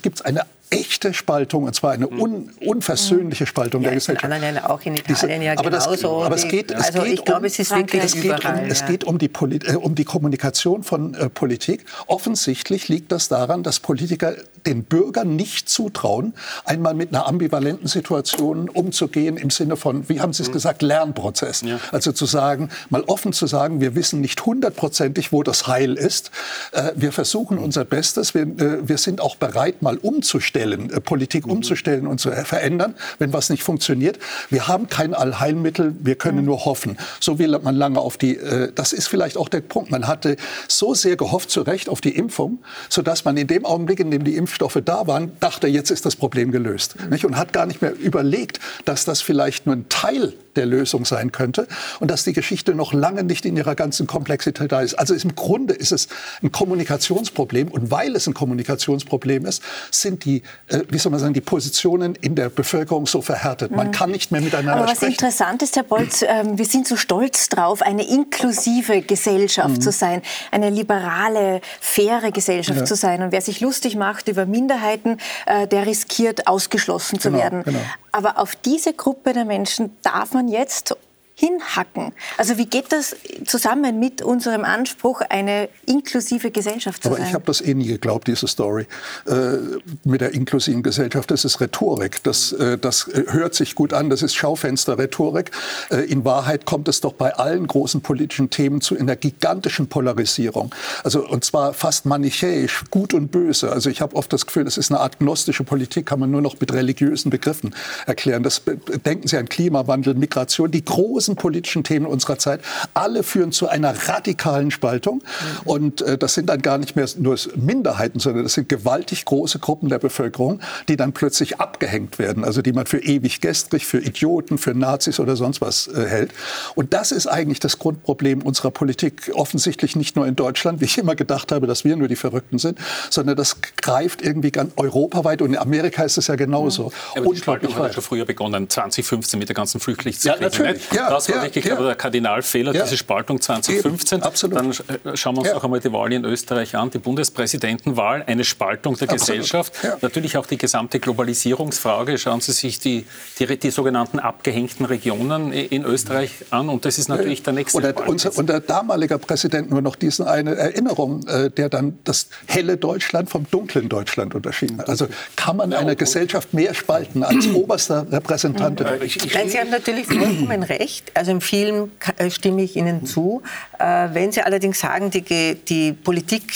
gibt es eine echte Spaltung, und zwar eine un, unversöhnliche Spaltung ja, der Gesellschaft. In anderen auch in Italien ja aber genauso. Das, aber es geht, es also geht ich glaube, um, es ist wirklich es geht, um, es geht um die, Polit, äh, um die Kommunikation von äh, Politik. Offensichtlich liegt das daran, dass Politiker den Bürgern nicht zutrauen, einmal mit einer ambivalenten Situation umzugehen im Sinne von, wie haben Sie es mhm. gesagt, Lernprozess. Ja. Also zu sagen, mal offen zu sagen, wir wissen nicht hundertprozentig, wo das Heil ist. Äh, wir versuchen unser Bestes. Wir, äh, wir sind auch bereit, mal umzustellen, äh, Politik mhm. umzustellen und zu verändern, wenn was nicht funktioniert. Wir haben kein Allheilmittel, wir können mhm. nur hoffen. So will man lange auf die, das ist vielleicht auch der Punkt. Man hatte so sehr gehofft, zu Recht, auf die Impfung, sodass man in dem Augenblick, in dem die Impfung Impfstoffe da waren, dachte, jetzt ist das Problem gelöst. Nicht? Und hat gar nicht mehr überlegt, dass das vielleicht nur ein Teil der Lösung sein könnte und dass die Geschichte noch lange nicht in ihrer ganzen Komplexität da ist. Also im Grunde ist es ein Kommunikationsproblem und weil es ein Kommunikationsproblem ist, sind die, äh, wie soll man sagen, die Positionen in der Bevölkerung so verhärtet. Man mhm. kann nicht mehr miteinander Aber was interessant ist, Herr Bolz, äh, wir sind so stolz drauf, eine inklusive Gesellschaft mhm. zu sein, eine liberale, faire Gesellschaft ja. zu sein. Und wer sich lustig macht über Minderheiten, äh, der riskiert, ausgeschlossen zu genau, werden. Genau. Aber auf diese Gruppe der Menschen darf man jetzt hinhacken. Also wie geht das zusammen mit unserem Anspruch, eine inklusive Gesellschaft zu Aber sein? Aber ich habe das eh nie geglaubt, diese Story äh, mit der inklusiven Gesellschaft. Das ist Rhetorik. Das, äh, das hört sich gut an. Das ist Schaufensterrhetorik. Äh, in Wahrheit kommt es doch bei allen großen politischen Themen zu einer gigantischen Polarisierung. Also und zwar fast manichäisch, gut und böse. Also ich habe oft das Gefühl, das ist eine Art gnostische Politik, kann man nur noch mit religiösen Begriffen erklären. Das denken Sie an Klimawandel, Migration, die großen großen politischen Themen unserer Zeit, alle führen zu einer radikalen Spaltung. Mhm. Und äh, das sind dann gar nicht mehr nur Minderheiten, sondern das sind gewaltig große Gruppen der Bevölkerung, die dann plötzlich abgehängt werden, also die man für ewig gestrig, für Idioten, für Nazis oder sonst was äh, hält. Und das ist eigentlich das Grundproblem unserer Politik. Offensichtlich nicht nur in Deutschland, wie ich immer gedacht habe, dass wir nur die Verrückten sind, sondern das greift irgendwie ganz europaweit und in Amerika ist es ja genauso. Ja, aber die Spaltung hat ja schon früher begonnen, 2015 mit der ganzen Flüchtlingskrise. Ja, natürlich. Ja, das war ja, wirklich ja. der Kardinalfehler, ja. diese Spaltung 2015. Eben, Dann äh, schauen wir uns ja. noch einmal die Wahl in Österreich an, die Bundespräsidentenwahl, eine Spaltung der absolut. Gesellschaft. Natürlich auch die gesamte Globalisierungsfrage. Schauen Sie sich die, die, die, sogenannten abgehängten Regionen in Österreich an. Und das ist natürlich der nächste und der, unser, und der damalige Präsident nur noch diese eine Erinnerung, äh, der dann das helle Deutschland vom dunklen Deutschland unterschieden hat. Also kann man eine Gesellschaft mehr spalten als oberster Repräsentant? Ich, ich, Sie haben natürlich vollkommen recht. Also im Film äh, stimme ich Ihnen zu. Äh, wenn Sie allerdings sagen, die, die Politik,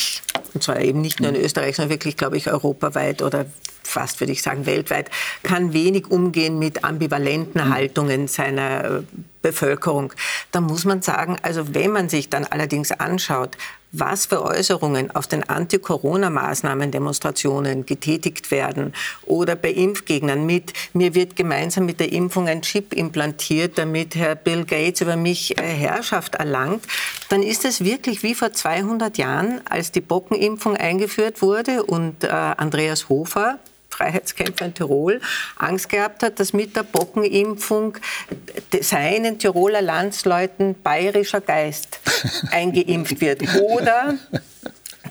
und zwar eben nicht nur in Österreich, sondern wirklich, glaube ich, europaweit oder fast würde ich sagen weltweit, kann wenig umgehen mit ambivalenten Haltungen seiner äh, Bevölkerung. Da muss man sagen, also wenn man sich dann allerdings anschaut, was für Äußerungen auf den Anti-Corona-Maßnahmen-Demonstrationen getätigt werden oder bei Impfgegnern mit, mir wird gemeinsam mit der Impfung ein Chip implantiert, damit Herr Bill Gates über mich äh, Herrschaft erlangt, dann ist es wirklich wie vor 200 Jahren, als die Bockenimpfung eingeführt wurde und äh, Andreas Hofer, Freiheitskämpfer in Tirol Angst gehabt hat, dass mit der Bockenimpfung seinen Tiroler Landsleuten bayerischer Geist eingeimpft wird. Oder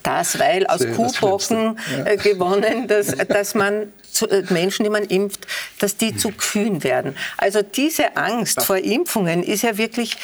das, weil aus Kuhbocken ja. Äh, gewonnen, dass, dass man äh, Menschen, die man impft, dass die zu kühn werden. Also diese Angst vor Impfungen ist ja wirklich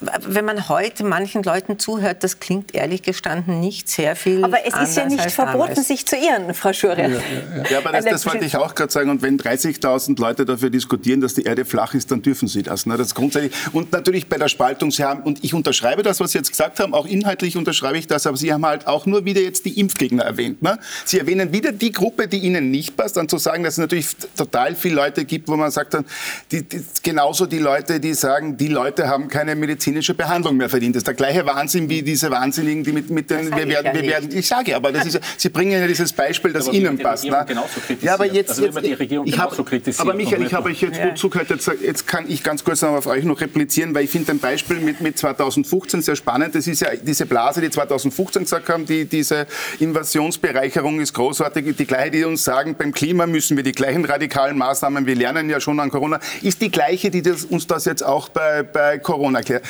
wenn man heute manchen Leuten zuhört, das klingt ehrlich gestanden nicht sehr viel. Aber es ist ja nicht verboten, damals. sich zu irren, Frau Schure. Ja, ja, ja. ja aber das, das, wollte ich auch gerade sagen. Und wenn 30.000 Leute dafür diskutieren, dass die Erde flach ist, dann dürfen sie das. Ne? das ist grundsätzlich. Und natürlich bei der Spaltung, Sie haben, und ich unterschreibe das, was Sie jetzt gesagt haben, auch inhaltlich unterschreibe ich das, aber Sie haben halt auch nur wieder jetzt die Impfgegner erwähnt. Ne? Sie erwähnen wieder die Gruppe, die Ihnen nicht passt, dann zu sagen, dass es natürlich total viele Leute gibt, wo man sagt dann, die, die, genauso die Leute, die sagen, die Leute haben keine medizinische Behandlung mehr verdient. Das ist der gleiche Wahnsinn wie diese Wahnsinnigen, die mit, mit den, wir werden, ja wir werden, ich sage, aber das ist, Sie bringen ja dieses Beispiel, das aber Ihnen passt. Ne? Ja, aber jetzt, also, jetzt ich hab, aber Michael, ich habe euch jetzt ja. gut zugehört, jetzt, jetzt, kann ich ganz kurz noch auf euch noch replizieren, weil ich finde ein Beispiel mit, mit 2015 sehr spannend. Das ist ja diese Blase, die 2015 gesagt haben, die, diese Invasionsbereicherung ist großartig, die gleiche, die uns sagen, beim Klima müssen wir die gleichen radikalen Maßnahmen, wir lernen ja schon an Corona, ist die gleiche, die das, uns das jetzt auch bei, bei Corona erklärt.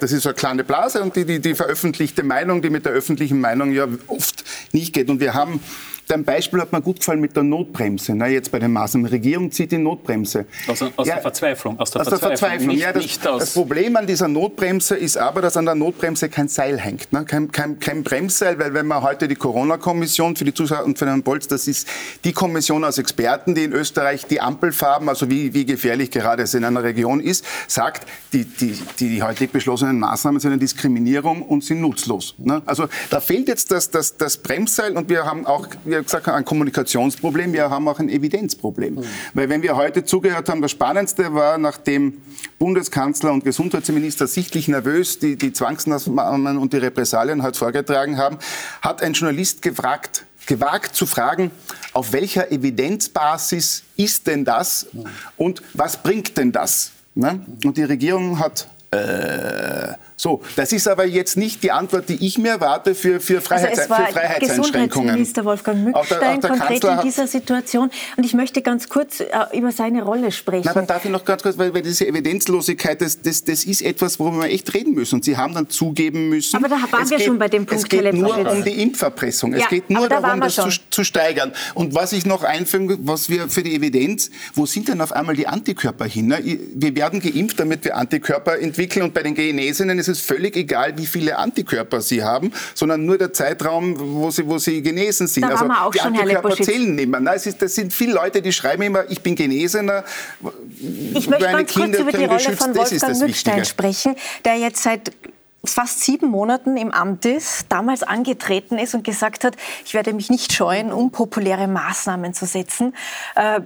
Das ist so eine kleine Blase und die, die, die veröffentlichte Meinung, die mit der öffentlichen Meinung ja oft nicht geht. Und wir haben Dein Beispiel hat mir gut gefallen mit der Notbremse. Na, jetzt bei den Maßnahmen. Die Regierung zieht die Notbremse. Aus, aus ja, der Verzweiflung. Aus der, aus Verzweiflung. Verzweiflung. Nicht, ja, das, nicht das, Problem an dieser Notbremse ist aber, dass an der Notbremse kein Seil hängt. Ne? Kein, kein, kein Bremsseil, weil wenn man heute die Corona-Kommission für die Zuschauer und für Herrn Bolz, das ist die Kommission aus Experten, die in Österreich die Ampelfarben, also wie, wie gefährlich gerade es in einer Region ist, sagt, die, die, die heutig beschlossenen Maßnahmen sind eine Diskriminierung und sind nutzlos. Ne? Also da fehlt jetzt das, das, das Bremsseil und wir haben auch, wie gesagt, ein Kommunikationsproblem, wir haben auch ein Evidenzproblem. Mhm. Weil wenn wir heute zugehört haben, das Spannendste war, nachdem Bundeskanzler und Gesundheitsminister sichtlich nervös die, die Zwangsmaßnahmen und die Repressalien halt vorgetragen haben, hat ein Journalist gefragt, gewagt zu fragen, auf welcher Evidenzbasis ist denn das und was bringt denn das? Ne? Und die Regierung hat äh, so, das ist aber jetzt nicht die Antwort, die ich mir erwarte für, für, Freiheits also es war für Freiheitseinschränkungen. Gesundheitsminister Wolfgang Mückstein konkret in dieser Situation. Und ich möchte ganz kurz äh, über seine Rolle sprechen. Na, dann darf ich noch ganz kurz, weil, weil diese Evidenzlosigkeit, das, das, das ist etwas, worüber wir echt reden müssen. Und Sie haben dann zugeben müssen. Aber da waren wir geht, schon bei dem Punkt, Es geht nur um die Impferpressung. Es ja, geht nur darum, da das zu, zu, steigern. Und was ich noch einfügen, was wir für die Evidenz, wo sind denn auf einmal die Antikörper hin? Wir werden geimpft, damit wir Antikörper entwickeln. Und bei den Genesenen ist es völlig egal, wie viele Antikörper sie haben, sondern nur der Zeitraum, wo sie, wo sie genesen sind. Da also wir auch die schon, Antikörper zählen nicht mehr. Nein, es ist, das sind viele Leute, die schreiben immer, ich bin Genesener. Ich möchte ganz Kinder kurz über die Rolle von Wolfgang Mückstein sprechen, der jetzt seit fast sieben Monaten im Amt ist, damals angetreten ist und gesagt hat, ich werde mich nicht scheuen, unpopuläre Maßnahmen zu setzen. Äh,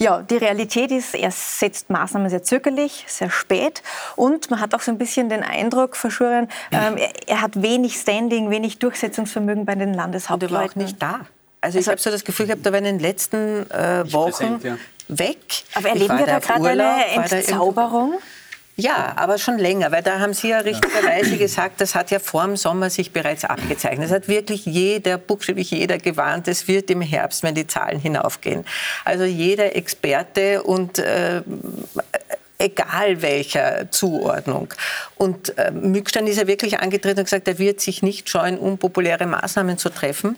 ja, die Realität ist, er setzt Maßnahmen sehr zögerlich, sehr spät und man hat auch so ein bisschen den Eindruck, verschwören, ähm, er, er, hat wenig Standing, wenig Durchsetzungsvermögen bei den Landeshauptleuten. Und er war auch nicht da. Also, ich also, habe so das Gefühl gehabt, da war in den letzten äh, Wochen präsent, ja. weg. Aber erleben wir da gerade eine Entzauberung? Ja, aber schon länger, weil da haben Sie ja richtigerweise gesagt, das hat ja vor dem Sommer sich bereits abgezeichnet. Es hat wirklich jeder, buchstäblich jeder gewarnt, es wird im Herbst, wenn die Zahlen hinaufgehen. Also jeder Experte und äh, egal welcher Zuordnung. Und äh, Mückstein ist ja wirklich angetreten und gesagt, er wird sich nicht scheuen, unpopuläre Maßnahmen zu treffen.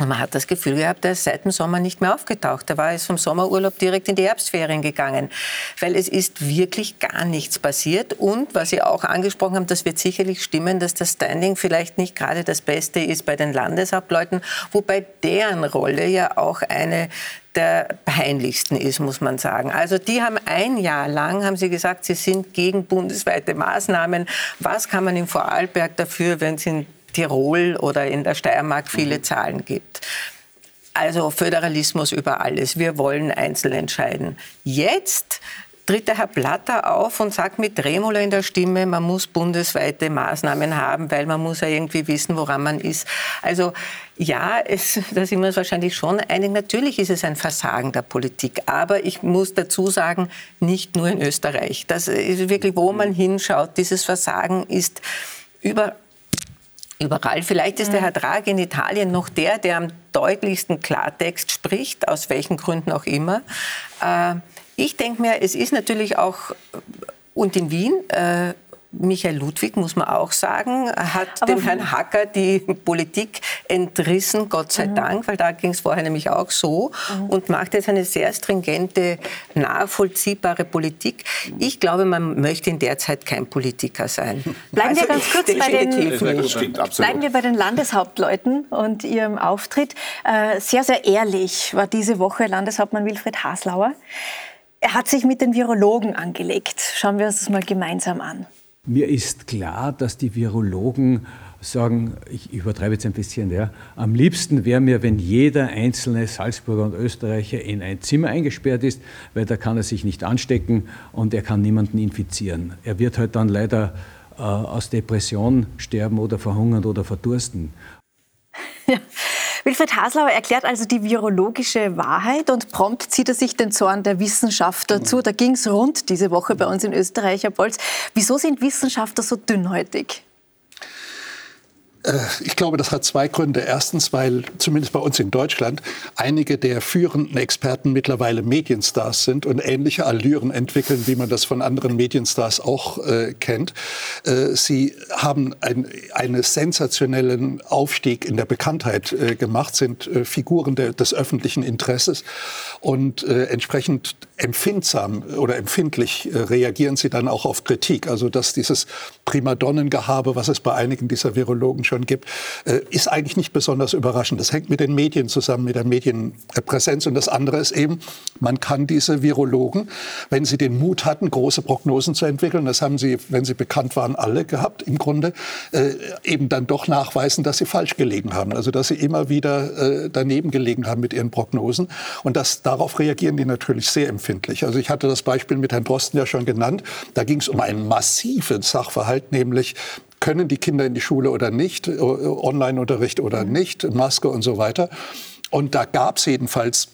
Und man hat das Gefühl gehabt, er ist seit dem Sommer nicht mehr aufgetaucht. Er war jetzt vom Sommerurlaub direkt in die Herbstferien gegangen, weil es ist wirklich gar nichts passiert. Und was Sie auch angesprochen haben, das wird sicherlich stimmen, dass das Standing vielleicht nicht gerade das Beste ist bei den Landeshauptleuten, wobei deren Rolle ja auch eine der peinlichsten ist, muss man sagen. Also die haben ein Jahr lang, haben sie gesagt, sie sind gegen bundesweite Maßnahmen. Was kann man in Vorarlberg dafür, wenn sie in Tirol oder in der Steiermark viele mhm. Zahlen gibt. Also Föderalismus über alles. Wir wollen einzeln entscheiden. Jetzt tritt der Herr Platter auf und sagt mit Dremolo in der Stimme, man muss bundesweite Maßnahmen haben, weil man muss ja irgendwie wissen, woran man ist. Also ja, es, da sind wir uns wahrscheinlich schon einig. Natürlich ist es ein Versagen der Politik. Aber ich muss dazu sagen, nicht nur in Österreich. Das ist wirklich, wo man hinschaut, dieses Versagen ist über überall. Vielleicht ist der Herr Draghi in Italien noch der, der am deutlichsten Klartext spricht, aus welchen Gründen auch immer. Äh, ich denke mir, es ist natürlich auch, und in Wien, äh, Michael Ludwig, muss man auch sagen, hat Aber dem Herrn Hacker die Politik entrissen, Gott sei mhm. Dank, weil da ging es vorher nämlich auch so mhm. und macht jetzt eine sehr stringente, nachvollziehbare Politik. Ich glaube, man möchte in der Zeit kein Politiker sein. Bleiben also wir ganz kurz bei den, bleiben wir bei den Landeshauptleuten und ihrem Auftritt. Äh, sehr, sehr ehrlich war diese Woche Landeshauptmann Wilfried Haslauer. Er hat sich mit den Virologen angelegt. Schauen wir uns das mal gemeinsam an. Mir ist klar, dass die Virologen sagen, ich übertreibe jetzt ein bisschen, ja, am liebsten wäre mir, wenn jeder einzelne Salzburger und Österreicher in ein Zimmer eingesperrt ist, weil da kann er sich nicht anstecken und er kann niemanden infizieren. Er wird halt dann leider äh, aus Depression sterben oder verhungern oder verdursten. Ja. Wilfried Haslauer erklärt also die virologische Wahrheit und prompt zieht er sich den Zorn der Wissenschaftler zu. Da ging es rund diese Woche bei uns in Österreich, Herr Bolz. Wieso sind Wissenschaftler so dünnhäutig? Äh, ich glaube, das hat zwei Gründe. Erstens, weil zumindest bei uns in Deutschland einige der führenden Experten mittlerweile Medienstars sind und ähnliche Allüren entwickeln, wie man das von anderen Medienstars auch äh, kennt. Äh, sie haben ein, einen sensationellen Aufstieg in der Bekanntheit äh, gemacht, sind äh, Figuren der, des öffentlichen Interesses und äh, entsprechend empfindsam oder empfindlich reagieren sie dann auch auf Kritik. Also dass dieses Primadonnengehabe, was es bei einigen dieser Virologen schon gibt, äh, ist eigentlich nicht besonders überraschend. Das hängt mit den Medien zusammen, mit der Medienpräsenz. Und das andere ist eben, man kann diese Virologen, wenn sie den Mut hatten, große Prognosen zu entwickeln, das haben sie, wenn sie bekannt waren, alle gehabt im Grunde, äh, eben dann doch nachweisen, dass sie falsch gelegen haben. Also dass sie immer wieder äh, daneben gelegen haben mit ihren Prognosen. Und das, darauf reagieren die natürlich sehr empfindlich. Also ich hatte das Beispiel mit Herrn Drosten ja schon genannt. Da ging es um einen massiven Sachverhalt, nämlich können die Kinder in die Schule oder nicht, äh, Online-Unterricht oder mhm. nicht, Maske und so weiter. Und da gab es jedenfalls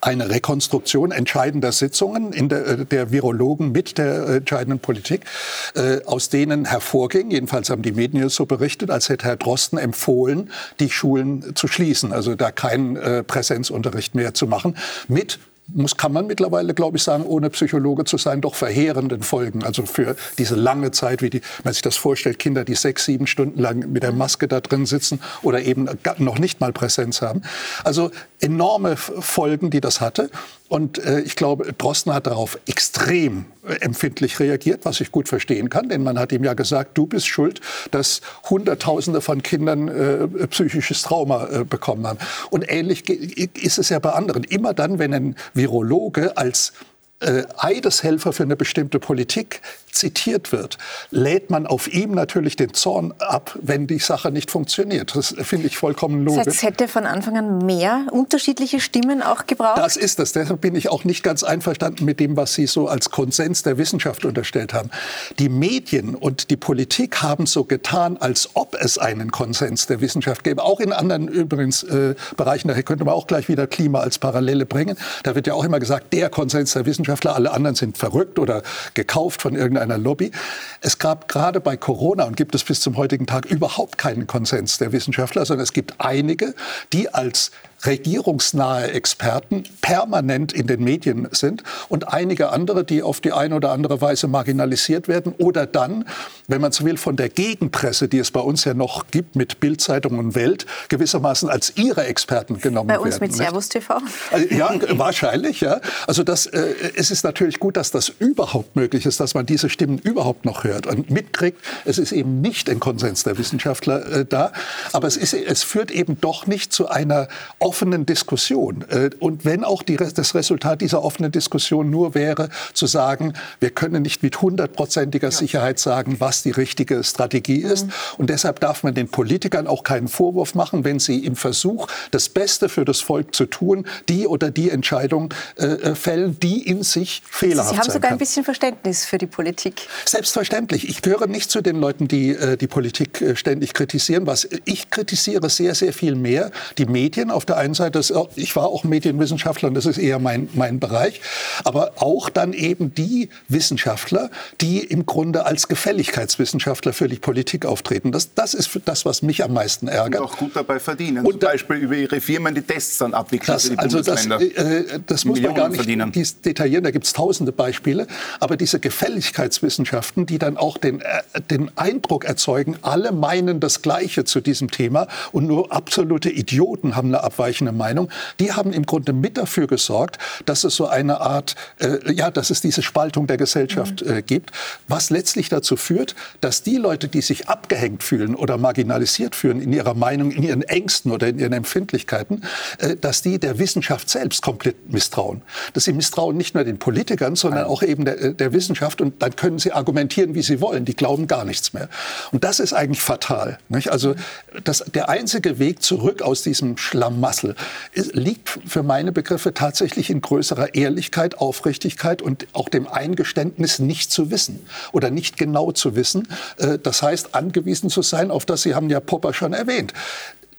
eine Rekonstruktion entscheidender Sitzungen in der, äh, der Virologen mit der entscheidenden Politik, äh, aus denen hervorging, jedenfalls haben die Medien so berichtet, als hätte Herr Drosten empfohlen, die Schulen zu schließen, also da keinen äh, Präsenzunterricht mehr zu machen, mit muss, kann man mittlerweile, glaube ich, sagen, ohne Psychologe zu sein, doch verheerenden Folgen. Also für diese lange Zeit, wie die, man sich das vorstellt, Kinder, die sechs, sieben Stunden lang mit der Maske da drin sitzen oder eben noch nicht mal Präsenz haben. Also enorme Folgen, die das hatte. Und äh, ich glaube, Drosten hat darauf extrem äh, empfindlich reagiert, was ich gut verstehen kann, denn man hat ihm ja gesagt, du bist schuld, dass Hunderttausende von Kindern äh, psychisches Trauma äh, bekommen haben. Und ähnlich ist es ja bei anderen. Immer dann, wenn ein Virologe als äh, Eideshelfer für eine bestimmte Politik zitiert wird, lädt man auf ihm natürlich den Zorn ab, wenn die Sache nicht funktioniert. Das finde ich vollkommen logisch. Das heißt, es hätte von Anfang an mehr unterschiedliche Stimmen auch gebraucht? Das ist es. Deshalb bin ich auch nicht ganz einverstanden mit dem, was Sie so als Konsens der Wissenschaft unterstellt haben. Die Medien und die Politik haben so getan, als ob es einen Konsens der Wissenschaft gäbe. Auch in anderen übrigens äh, Bereichen. Daher könnte man auch gleich wieder Klima als Parallele bringen. Da wird ja auch immer gesagt, der Konsens der Wissenschaftler, alle anderen sind verrückt oder gekauft von irgendeinem einer Lobby. Es gab gerade bei Corona und gibt es bis zum heutigen Tag überhaupt keinen Konsens der Wissenschaftler, sondern es gibt einige, die als regierungsnahe Experten permanent in den Medien sind und einige andere, die auf die eine oder andere Weise marginalisiert werden oder dann, wenn man so will, von der Gegenpresse, die es bei uns ja noch gibt, mit Bildzeitung und Welt, gewissermaßen als ihre Experten genommen werden. Bei uns werden, mit Servus TV? Also, ja, wahrscheinlich, ja. Also das, äh, es ist natürlich gut, dass das überhaupt möglich ist, dass man diese Stimmen überhaupt noch hört und mitkriegt. Es ist eben nicht ein Konsens der Wissenschaftler äh, da, aber es, ist, es führt eben doch nicht zu einer offenen Diskussion. Äh, und wenn auch die, das Resultat dieser offenen Diskussion nur wäre, zu sagen, wir können nicht mit hundertprozentiger Sicherheit sagen, was die richtige Strategie mhm. ist. Und deshalb darf man den Politikern auch keinen Vorwurf machen, wenn sie im Versuch, das Beste für das Volk zu tun, die oder die Entscheidung äh, äh fällen, die in sich fehlerhaft sind. Sie haben sogar ein bisschen Verständnis für die Politik. Selbstverständlich. Ich gehöre nicht zu den Leuten, die äh, die Politik äh, ständig kritisieren. Was ich kritisiere sehr, sehr viel mehr die Medien auf der einen Seite, ich war auch Medienwissenschaftler und das ist eher mein, mein Bereich, aber auch dann eben die Wissenschaftler, die im Grunde als Gefälligkeitswissenschaftler für die Politik auftreten. Das, das ist das, was mich am meisten ärgert. Und auch gut dabei verdienen. Und Zum Beispiel über ihre Firmen die Tests dann abwickeln das, also das, äh, muss man gar nicht detaillieren, da gibt es tausende Beispiele. Aber diese Gefälligkeitswissenschaften, die dann auch den, äh, den Eindruck erzeugen, alle meinen das Gleiche zu diesem Thema und nur absolute Idioten haben eine abweichende Meinung. Die haben im Grunde mit dafür gesorgt, dass es so eine Art, äh, ja, dass es diese Spaltung der Gesellschaft äh, gibt, was letztlich dazu führt, dass die Leute, die sich abgehängt fühlen oder marginalisiert fühlen in ihrer Meinung, in ihren Ängsten oder in ihren Empfindlichkeiten, äh, dass die der Wissenschaft selbst komplett misstrauen. Dass sie misstrauen nicht nur den Politikern, sondern auch eben der, der Wissenschaft und dann können sie argumentieren, wie sie wollen. Die glauben gar nichts mehr. Und das ist eigentlich fatal. Nicht? Also das, der einzige Weg zurück aus diesem Schlamassel ist, liegt für meine Begriffe tatsächlich in größerer Ehrlichkeit, Aufrichtigkeit und auch dem Eingeständnis, nicht zu wissen oder nicht genau zu wissen. Äh, das heißt, angewiesen zu sein auf das, Sie haben ja Popper schon erwähnt,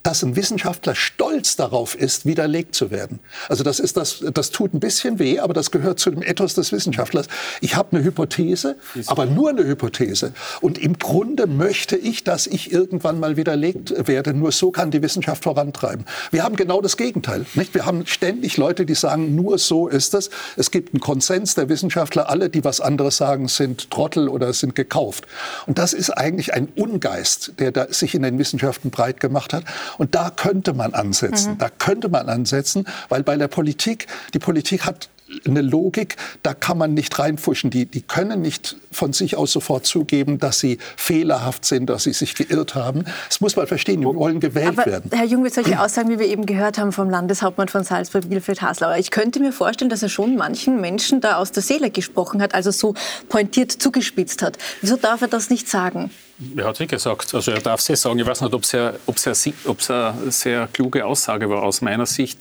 dass ein Wissenschaftler stolz darauf ist, widerlegt zu werden. Also das ist das, das tut ein bisschen weh, aber das gehört zu dem Ethos des Wissenschaftlers. Ich habe eine Hypothese, aber nur eine Hypothese. Und im Grunde möchte ich, dass ich irgendwann mal widerlegt werde. Nur so kann die Wissenschaft vorantreiben. Wir haben genau das Gegenteil. Nicht? Wir haben ständig Leute, die sagen, nur so ist es. Es gibt einen Konsens der Wissenschaftler. Alle, die was anderes sagen, sind Trottel oder sind gekauft. Und das ist eigentlich ein Ungeist, der da sich in den Wissenschaften breit gemacht hat. Und da könnte man ansetzen. Mhm. Da könnte man ansetzen, weil bei der Politik, die Politik hat eine Logik, da kann man nicht reinfuschen. Die, die können nicht von sich aus sofort zugeben, dass sie fehlerhaft sind, dass sie sich geirrt haben. Das muss man verstehen, die wollen gewählt Aber, werden. Herr Jung, mit solchen Aussagen, wie wir eben gehört haben vom Landeshauptmann von Salzburg, Wilfried Haslauer, ich könnte mir vorstellen, dass er schon manchen Menschen da aus der Seele gesprochen hat, also so pointiert zugespitzt hat. Wieso darf er das nicht sagen? Er hat wie gesagt, also er darf es sagen. Ich weiß nicht, ob es eine sehr kluge Aussage war aus meiner Sicht.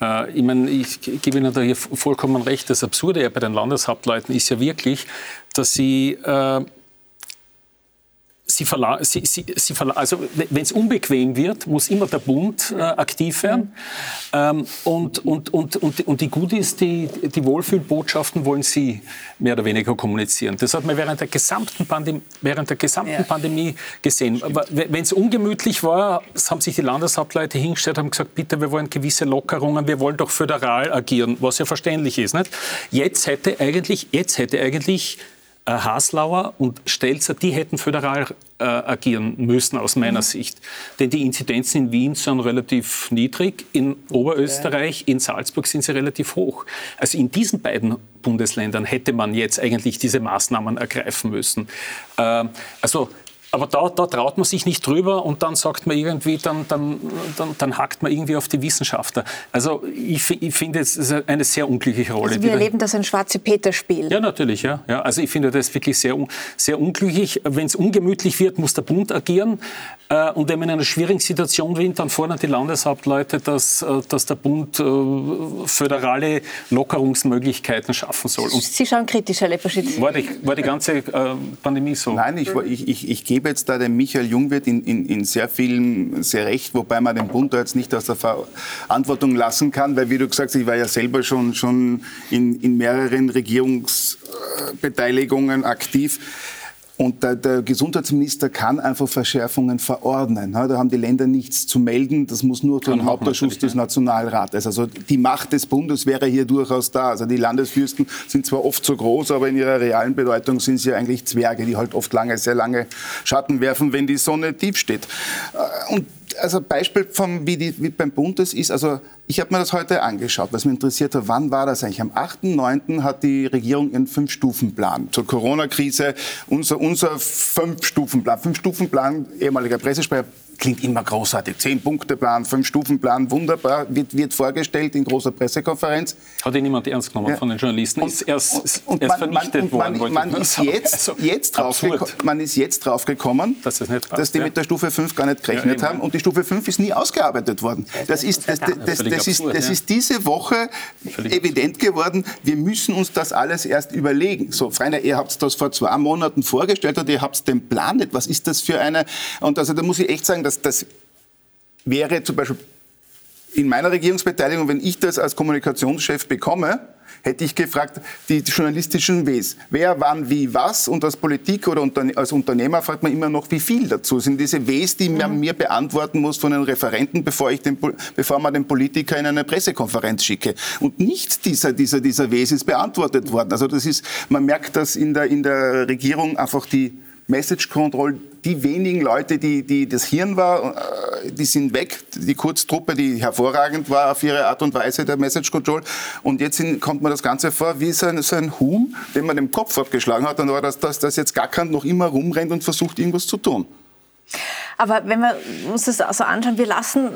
Äh, ich meine, ich gebe Ihnen da hier vollkommen recht. Das Absurde ja bei den Landeshauptleuten ist ja wirklich, dass sie äh, Sie verla sie, sie, sie verla also wenn es unbequem wird, muss immer der Bund äh, aktiv werden. Ähm, und, und, und, und, und die Goodies, die, die Wohlfühlbotschaften wollen Sie mehr oder weniger kommunizieren. Das hat man während der gesamten, Pandem während der gesamten ja. Pandemie gesehen. Wenn es ungemütlich war, haben sich die Landeshauptleute hingestellt und haben gesagt, bitte, wir wollen gewisse Lockerungen, wir wollen doch föderal agieren, was ja verständlich ist. Nicht? Jetzt hätte eigentlich, jetzt hätte eigentlich Haslauer und Stelzer, die hätten föderal äh, agieren müssen aus meiner mhm. Sicht. Denn die Inzidenzen in Wien sind relativ niedrig, in Oberösterreich, in Salzburg sind sie relativ hoch. Also in diesen beiden Bundesländern hätte man jetzt eigentlich diese Maßnahmen ergreifen müssen. Äh, also aber da, da, traut man sich nicht drüber und dann sagt man irgendwie, dann, dann, dann, dann hackt man irgendwie auf die Wissenschaftler. Also ich, ich finde, es ist eine sehr unglückliche Rolle. Also wir erleben das ein schwarze Peter-Spiel. Ja, natürlich. Ja, ja. Also ich finde das wirklich sehr, sehr unglücklich. Wenn es ungemütlich wird, muss der Bund agieren. Äh, und wenn man in einer schwierigen Situation ist, dann fordern die Landeshauptleute, dass, äh, dass der Bund äh, föderale Lockerungsmöglichkeiten schaffen soll. Und Sie schauen kritisch, Herr Lepperschitz. War die, war die ganze Pandemie so? Nein, ich, ich, ich, ich gebe jetzt da dem Michael Jungwirth in, in, in sehr vielen sehr recht, wobei man den Bund da jetzt nicht aus der Verantwortung lassen kann, weil wie du gesagt hast, ich war ja selber schon, schon in, in mehreren Regierungsbeteiligungen aktiv. Und der, der, Gesundheitsminister kann einfach Verschärfungen verordnen. Da haben die Länder nichts zu melden. Das muss nur durch den Hauptausschuss des Nationalrates. Also die Macht des Bundes wäre hier durchaus da. Also die Landesfürsten sind zwar oft so groß, aber in ihrer realen Bedeutung sind sie eigentlich Zwerge, die halt oft lange, sehr lange Schatten werfen, wenn die Sonne tief steht. Äh, und also Beispiel von wie, die, wie beim Bund das ist, also ich habe mir das heute angeschaut, was mich interessiert hat, wann war das eigentlich? Am 8.9. hat die Regierung ihren Fünf-Stufen-Plan zur Corona-Krise, unser, unser Fünf-Stufen-Plan, Fünf-Stufen-Plan, ehemaliger Pressesprecher, klingt immer großartig. Zehn-Punkte-Plan, Fünf-Stufen-Plan, wunderbar, wird, wird vorgestellt in großer Pressekonferenz. Hat ihn niemand ernst genommen ja. von den Journalisten. Und, ist erst, und, erst man, vernichtet man, worden. Man, man ist jetzt, also, jetzt drauf man ist jetzt draufgekommen, dass, das dass die ja. mit der Stufe 5 gar nicht gerechnet ja, haben und die Stufe 5 ist nie ausgearbeitet worden. Das ist, das, das, das, das ist, das ist diese Woche evident geworden. Wir müssen uns das alles erst überlegen. So, Freunde, ihr habt das vor zwei Monaten vorgestellt und ihr habt den Plan nicht. Was ist das für eine? Und also da muss ich echt sagen, das, das wäre zum Beispiel in meiner Regierungsbeteiligung, wenn ich das als Kommunikationschef bekomme, hätte ich gefragt, die journalistischen Ws. Wer, wann, wie, was? Und als Politik oder als Unternehmer fragt man immer noch, wie viel dazu sind diese Ws, die man mhm. mir beantworten muss von den Referenten, bevor, ich den, bevor man den Politiker in eine Pressekonferenz schicke. Und nicht dieser, dieser, dieser Ws ist beantwortet worden. Also das ist, man merkt, dass in der, in der Regierung einfach die Message Control, die wenigen Leute, die, die das Hirn war, äh, die sind weg. Die Kurztruppe, die hervorragend war auf ihre Art und Weise der Message Control. Und jetzt kommt man das Ganze vor wie so ein, so ein Huhn, den man dem Kopf abgeschlagen hat. Und war das, dass das jetzt gackern noch immer rumrennt und versucht, irgendwas zu tun. Aber wenn wir uns das also anschauen, wir lassen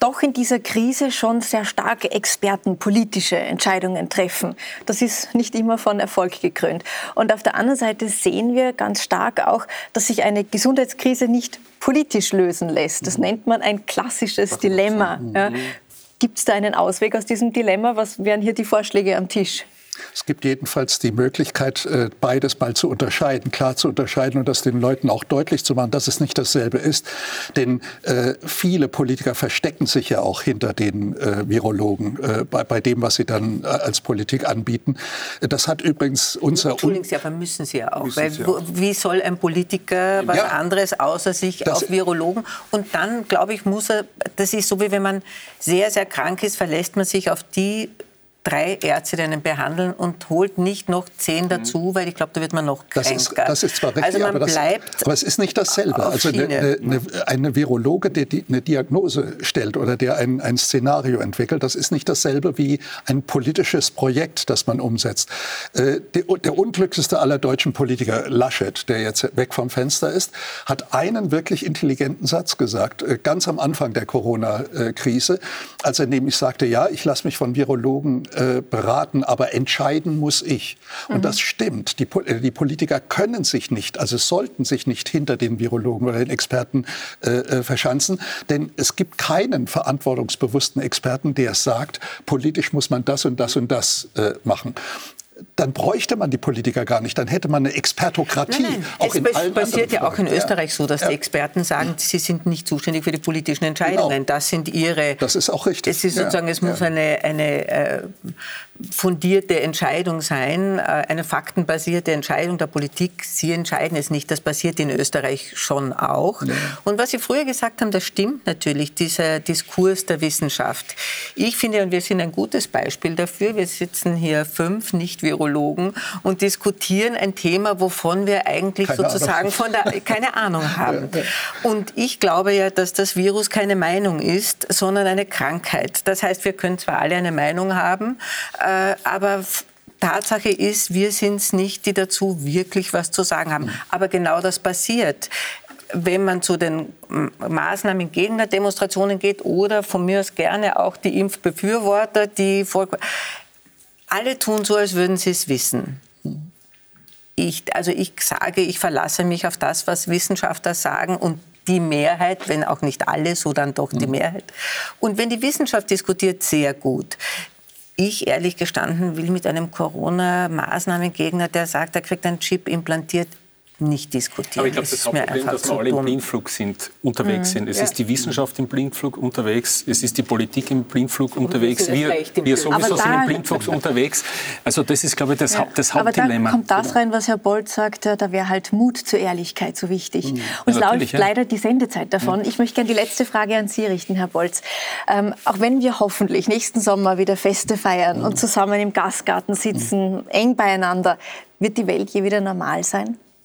doch in dieser Krise schon sehr stark Experten politische Entscheidungen treffen. Das ist nicht immer von Erfolg gekrönt. Und auf der anderen Seite sehen wir ganz stark auch, dass sich eine Gesundheitskrise nicht politisch lösen lässt. Das nennt man ein klassisches Dilemma. Ja. Gibt es da einen Ausweg aus diesem Dilemma? Was wären hier die Vorschläge am Tisch? Es gibt jedenfalls die Möglichkeit, äh, beides mal zu unterscheiden, klar zu unterscheiden und das den Leuten auch deutlich zu machen, dass es nicht dasselbe ist. Denn äh, viele Politiker verstecken sich ja auch hinter den äh, Virologen äh, bei, bei, dem, was sie dann äh, als Politik anbieten. Das hat übrigens unser... Entschuldigen Sie, aber müssen Sie ja auch. Weil, auch. Wie soll ein Politiker was ja, anderes außer sich auf Virologen? Und dann, glaube ich, muss er, das ist so, wie wenn man sehr, sehr krank ist, verlässt man sich auf die drei Ärzte, die einen behandeln und holt nicht noch zehn mhm. dazu, weil ich glaube, da wird man noch kränker. Das ist, das ist zwar richtig, also man aber, das, bleibt aber es ist nicht dasselbe. Also eine, eine, eine, Virologe, der die, eine Diagnose stellt oder der ein, ein Szenario entwickelt, das ist nicht dasselbe wie ein politisches Projekt, das man umsetzt. Äh, der, der unglücklichste aller deutschen Politiker, Laschet, der jetzt weg vom Fenster ist, hat einen wirklich intelligenten Satz gesagt, äh, ganz am Anfang der Corona-Krise, als er nämlich sagte, ja, ich lasse mich von Virologen äh, beraten, aber entscheiden muss ich. Und mhm. das stimmt. Die, äh, die, Politiker können sich nicht, also sollten sich nicht hinter den Virologen oder den Experten äh, äh, verschanzen, denn es gibt keinen verantwortungsbewussten Experten, der sagt, politisch muss man das und das und das äh, machen dann bräuchte man die Politiker gar nicht. Dann hätte man eine Expertokratie. Nein, nein. Es passiert ja auch in Österreich so, dass ja. die Experten sagen, sie sind nicht zuständig für die politischen Entscheidungen. Genau. Das sind ihre. Das ist auch richtig. Es ist sozusagen, es muss eine, eine äh, fundierte Entscheidung sein, äh, eine faktenbasierte Entscheidung der Politik. Sie entscheiden es nicht. Das passiert in Österreich schon auch. Ja. Und was Sie früher gesagt haben, das stimmt natürlich, dieser Diskurs der Wissenschaft. Ich finde, und wir sind ein gutes Beispiel dafür, wir sitzen hier fünf Nicht-Virologen und diskutieren ein Thema, wovon wir eigentlich keine sozusagen Ahnung. von der, keine Ahnung haben. Ja. Und ich glaube ja, dass das Virus keine Meinung ist, sondern eine Krankheit. Das heißt, wir können zwar alle eine Meinung haben, äh, aber Tatsache ist, wir sind es nicht, die dazu wirklich was zu sagen haben. Aber genau das passiert wenn man zu den Maßnahmen gegen Demonstrationen geht oder von mir aus gerne auch die Impfbefürworter, die vor alle tun so, als würden sie es wissen. Ich, also ich sage, ich verlasse mich auf das, was Wissenschaftler sagen und die Mehrheit, wenn auch nicht alle, so dann doch die mhm. Mehrheit. Und wenn die Wissenschaft diskutiert, sehr gut. Ich ehrlich gestanden will mit einem Corona-Maßnahmengegner, der sagt, er kriegt einen Chip implantiert, nicht diskutieren. Aber ich glaube, das, das Hauptproblem, dass wir alle im Blindflug sind, unterwegs mhm. sind. Es ja. ist die Wissenschaft im Blindflug unterwegs, es ist die Politik im Blindflug unterwegs, wir, wir sowieso sind im Blindflug unterwegs. Also das ist, glaube ich, das, ja. Haupt, das Hauptdilemma. Aber da kommt das rein, was Herr Bolt sagt, da wäre halt Mut zur Ehrlichkeit so wichtig. Mhm. Uns ja, läuft leider die Sendezeit davon. Ich möchte gerne die letzte Frage an Sie richten, Herr Bolz. Ähm, auch wenn wir hoffentlich nächsten Sommer wieder Feste feiern und zusammen im Gastgarten sitzen, eng beieinander, wird die Welt je wieder normal sein?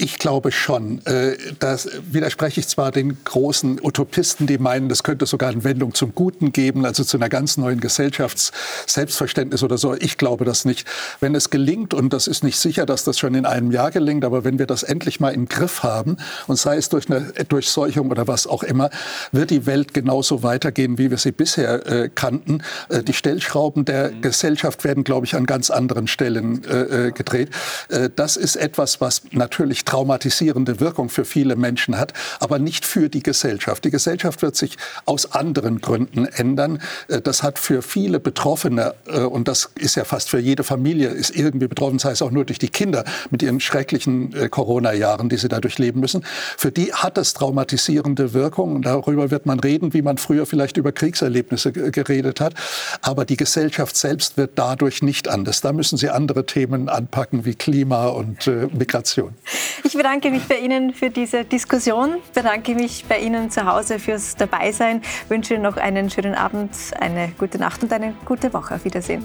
Ich glaube schon. Äh, das widerspreche ich zwar den großen Utopisten, die meinen, das könnte sogar eine Wendung zum Guten geben, also zu einer ganz neuen Gesellschaftsselbstverständnis oder so. Ich glaube das nicht. Wenn es gelingt, und das ist nicht sicher, dass das schon in einem Jahr gelingt, aber wenn wir das endlich mal im Griff haben, und sei es durch eine Durchseuchung oder was auch immer, wird die Welt genauso weitergehen, wie wir sie bisher äh, kannten. Äh, die Stellschrauben der mhm. Gesellschaft werden, glaube ich, an ganz anderen Stellen äh, äh gedreht. Das ist etwas, was natürlich traumatisierende Wirkung für viele Menschen hat, aber nicht für die Gesellschaft. Die Gesellschaft wird sich aus anderen Gründen ändern. Äh, das hat für viele Betroffene, äh, und das ist ja fast für jede Familie, ist irgendwie betroffen, sei es auch nur durch die Kinder mit ihren schrecklichen äh, Corona-Jahren, die sie dadurch leben müssen. Für die hat das traumatisierende Wirkung. Und darüber wird man reden, wie man früher vielleicht über Kriegserlebnisse geredet hat. Aber die Gesellschaft selbst wird dadurch nicht anders. Da müssen Sie andere Themen anpacken wie Klima und Migration. Ich bedanke mich bei Ihnen für diese Diskussion, bedanke mich bei Ihnen zu Hause fürs Dabeisein, wünsche Ihnen noch einen schönen Abend, eine gute Nacht und eine gute Woche. Auf Wiedersehen.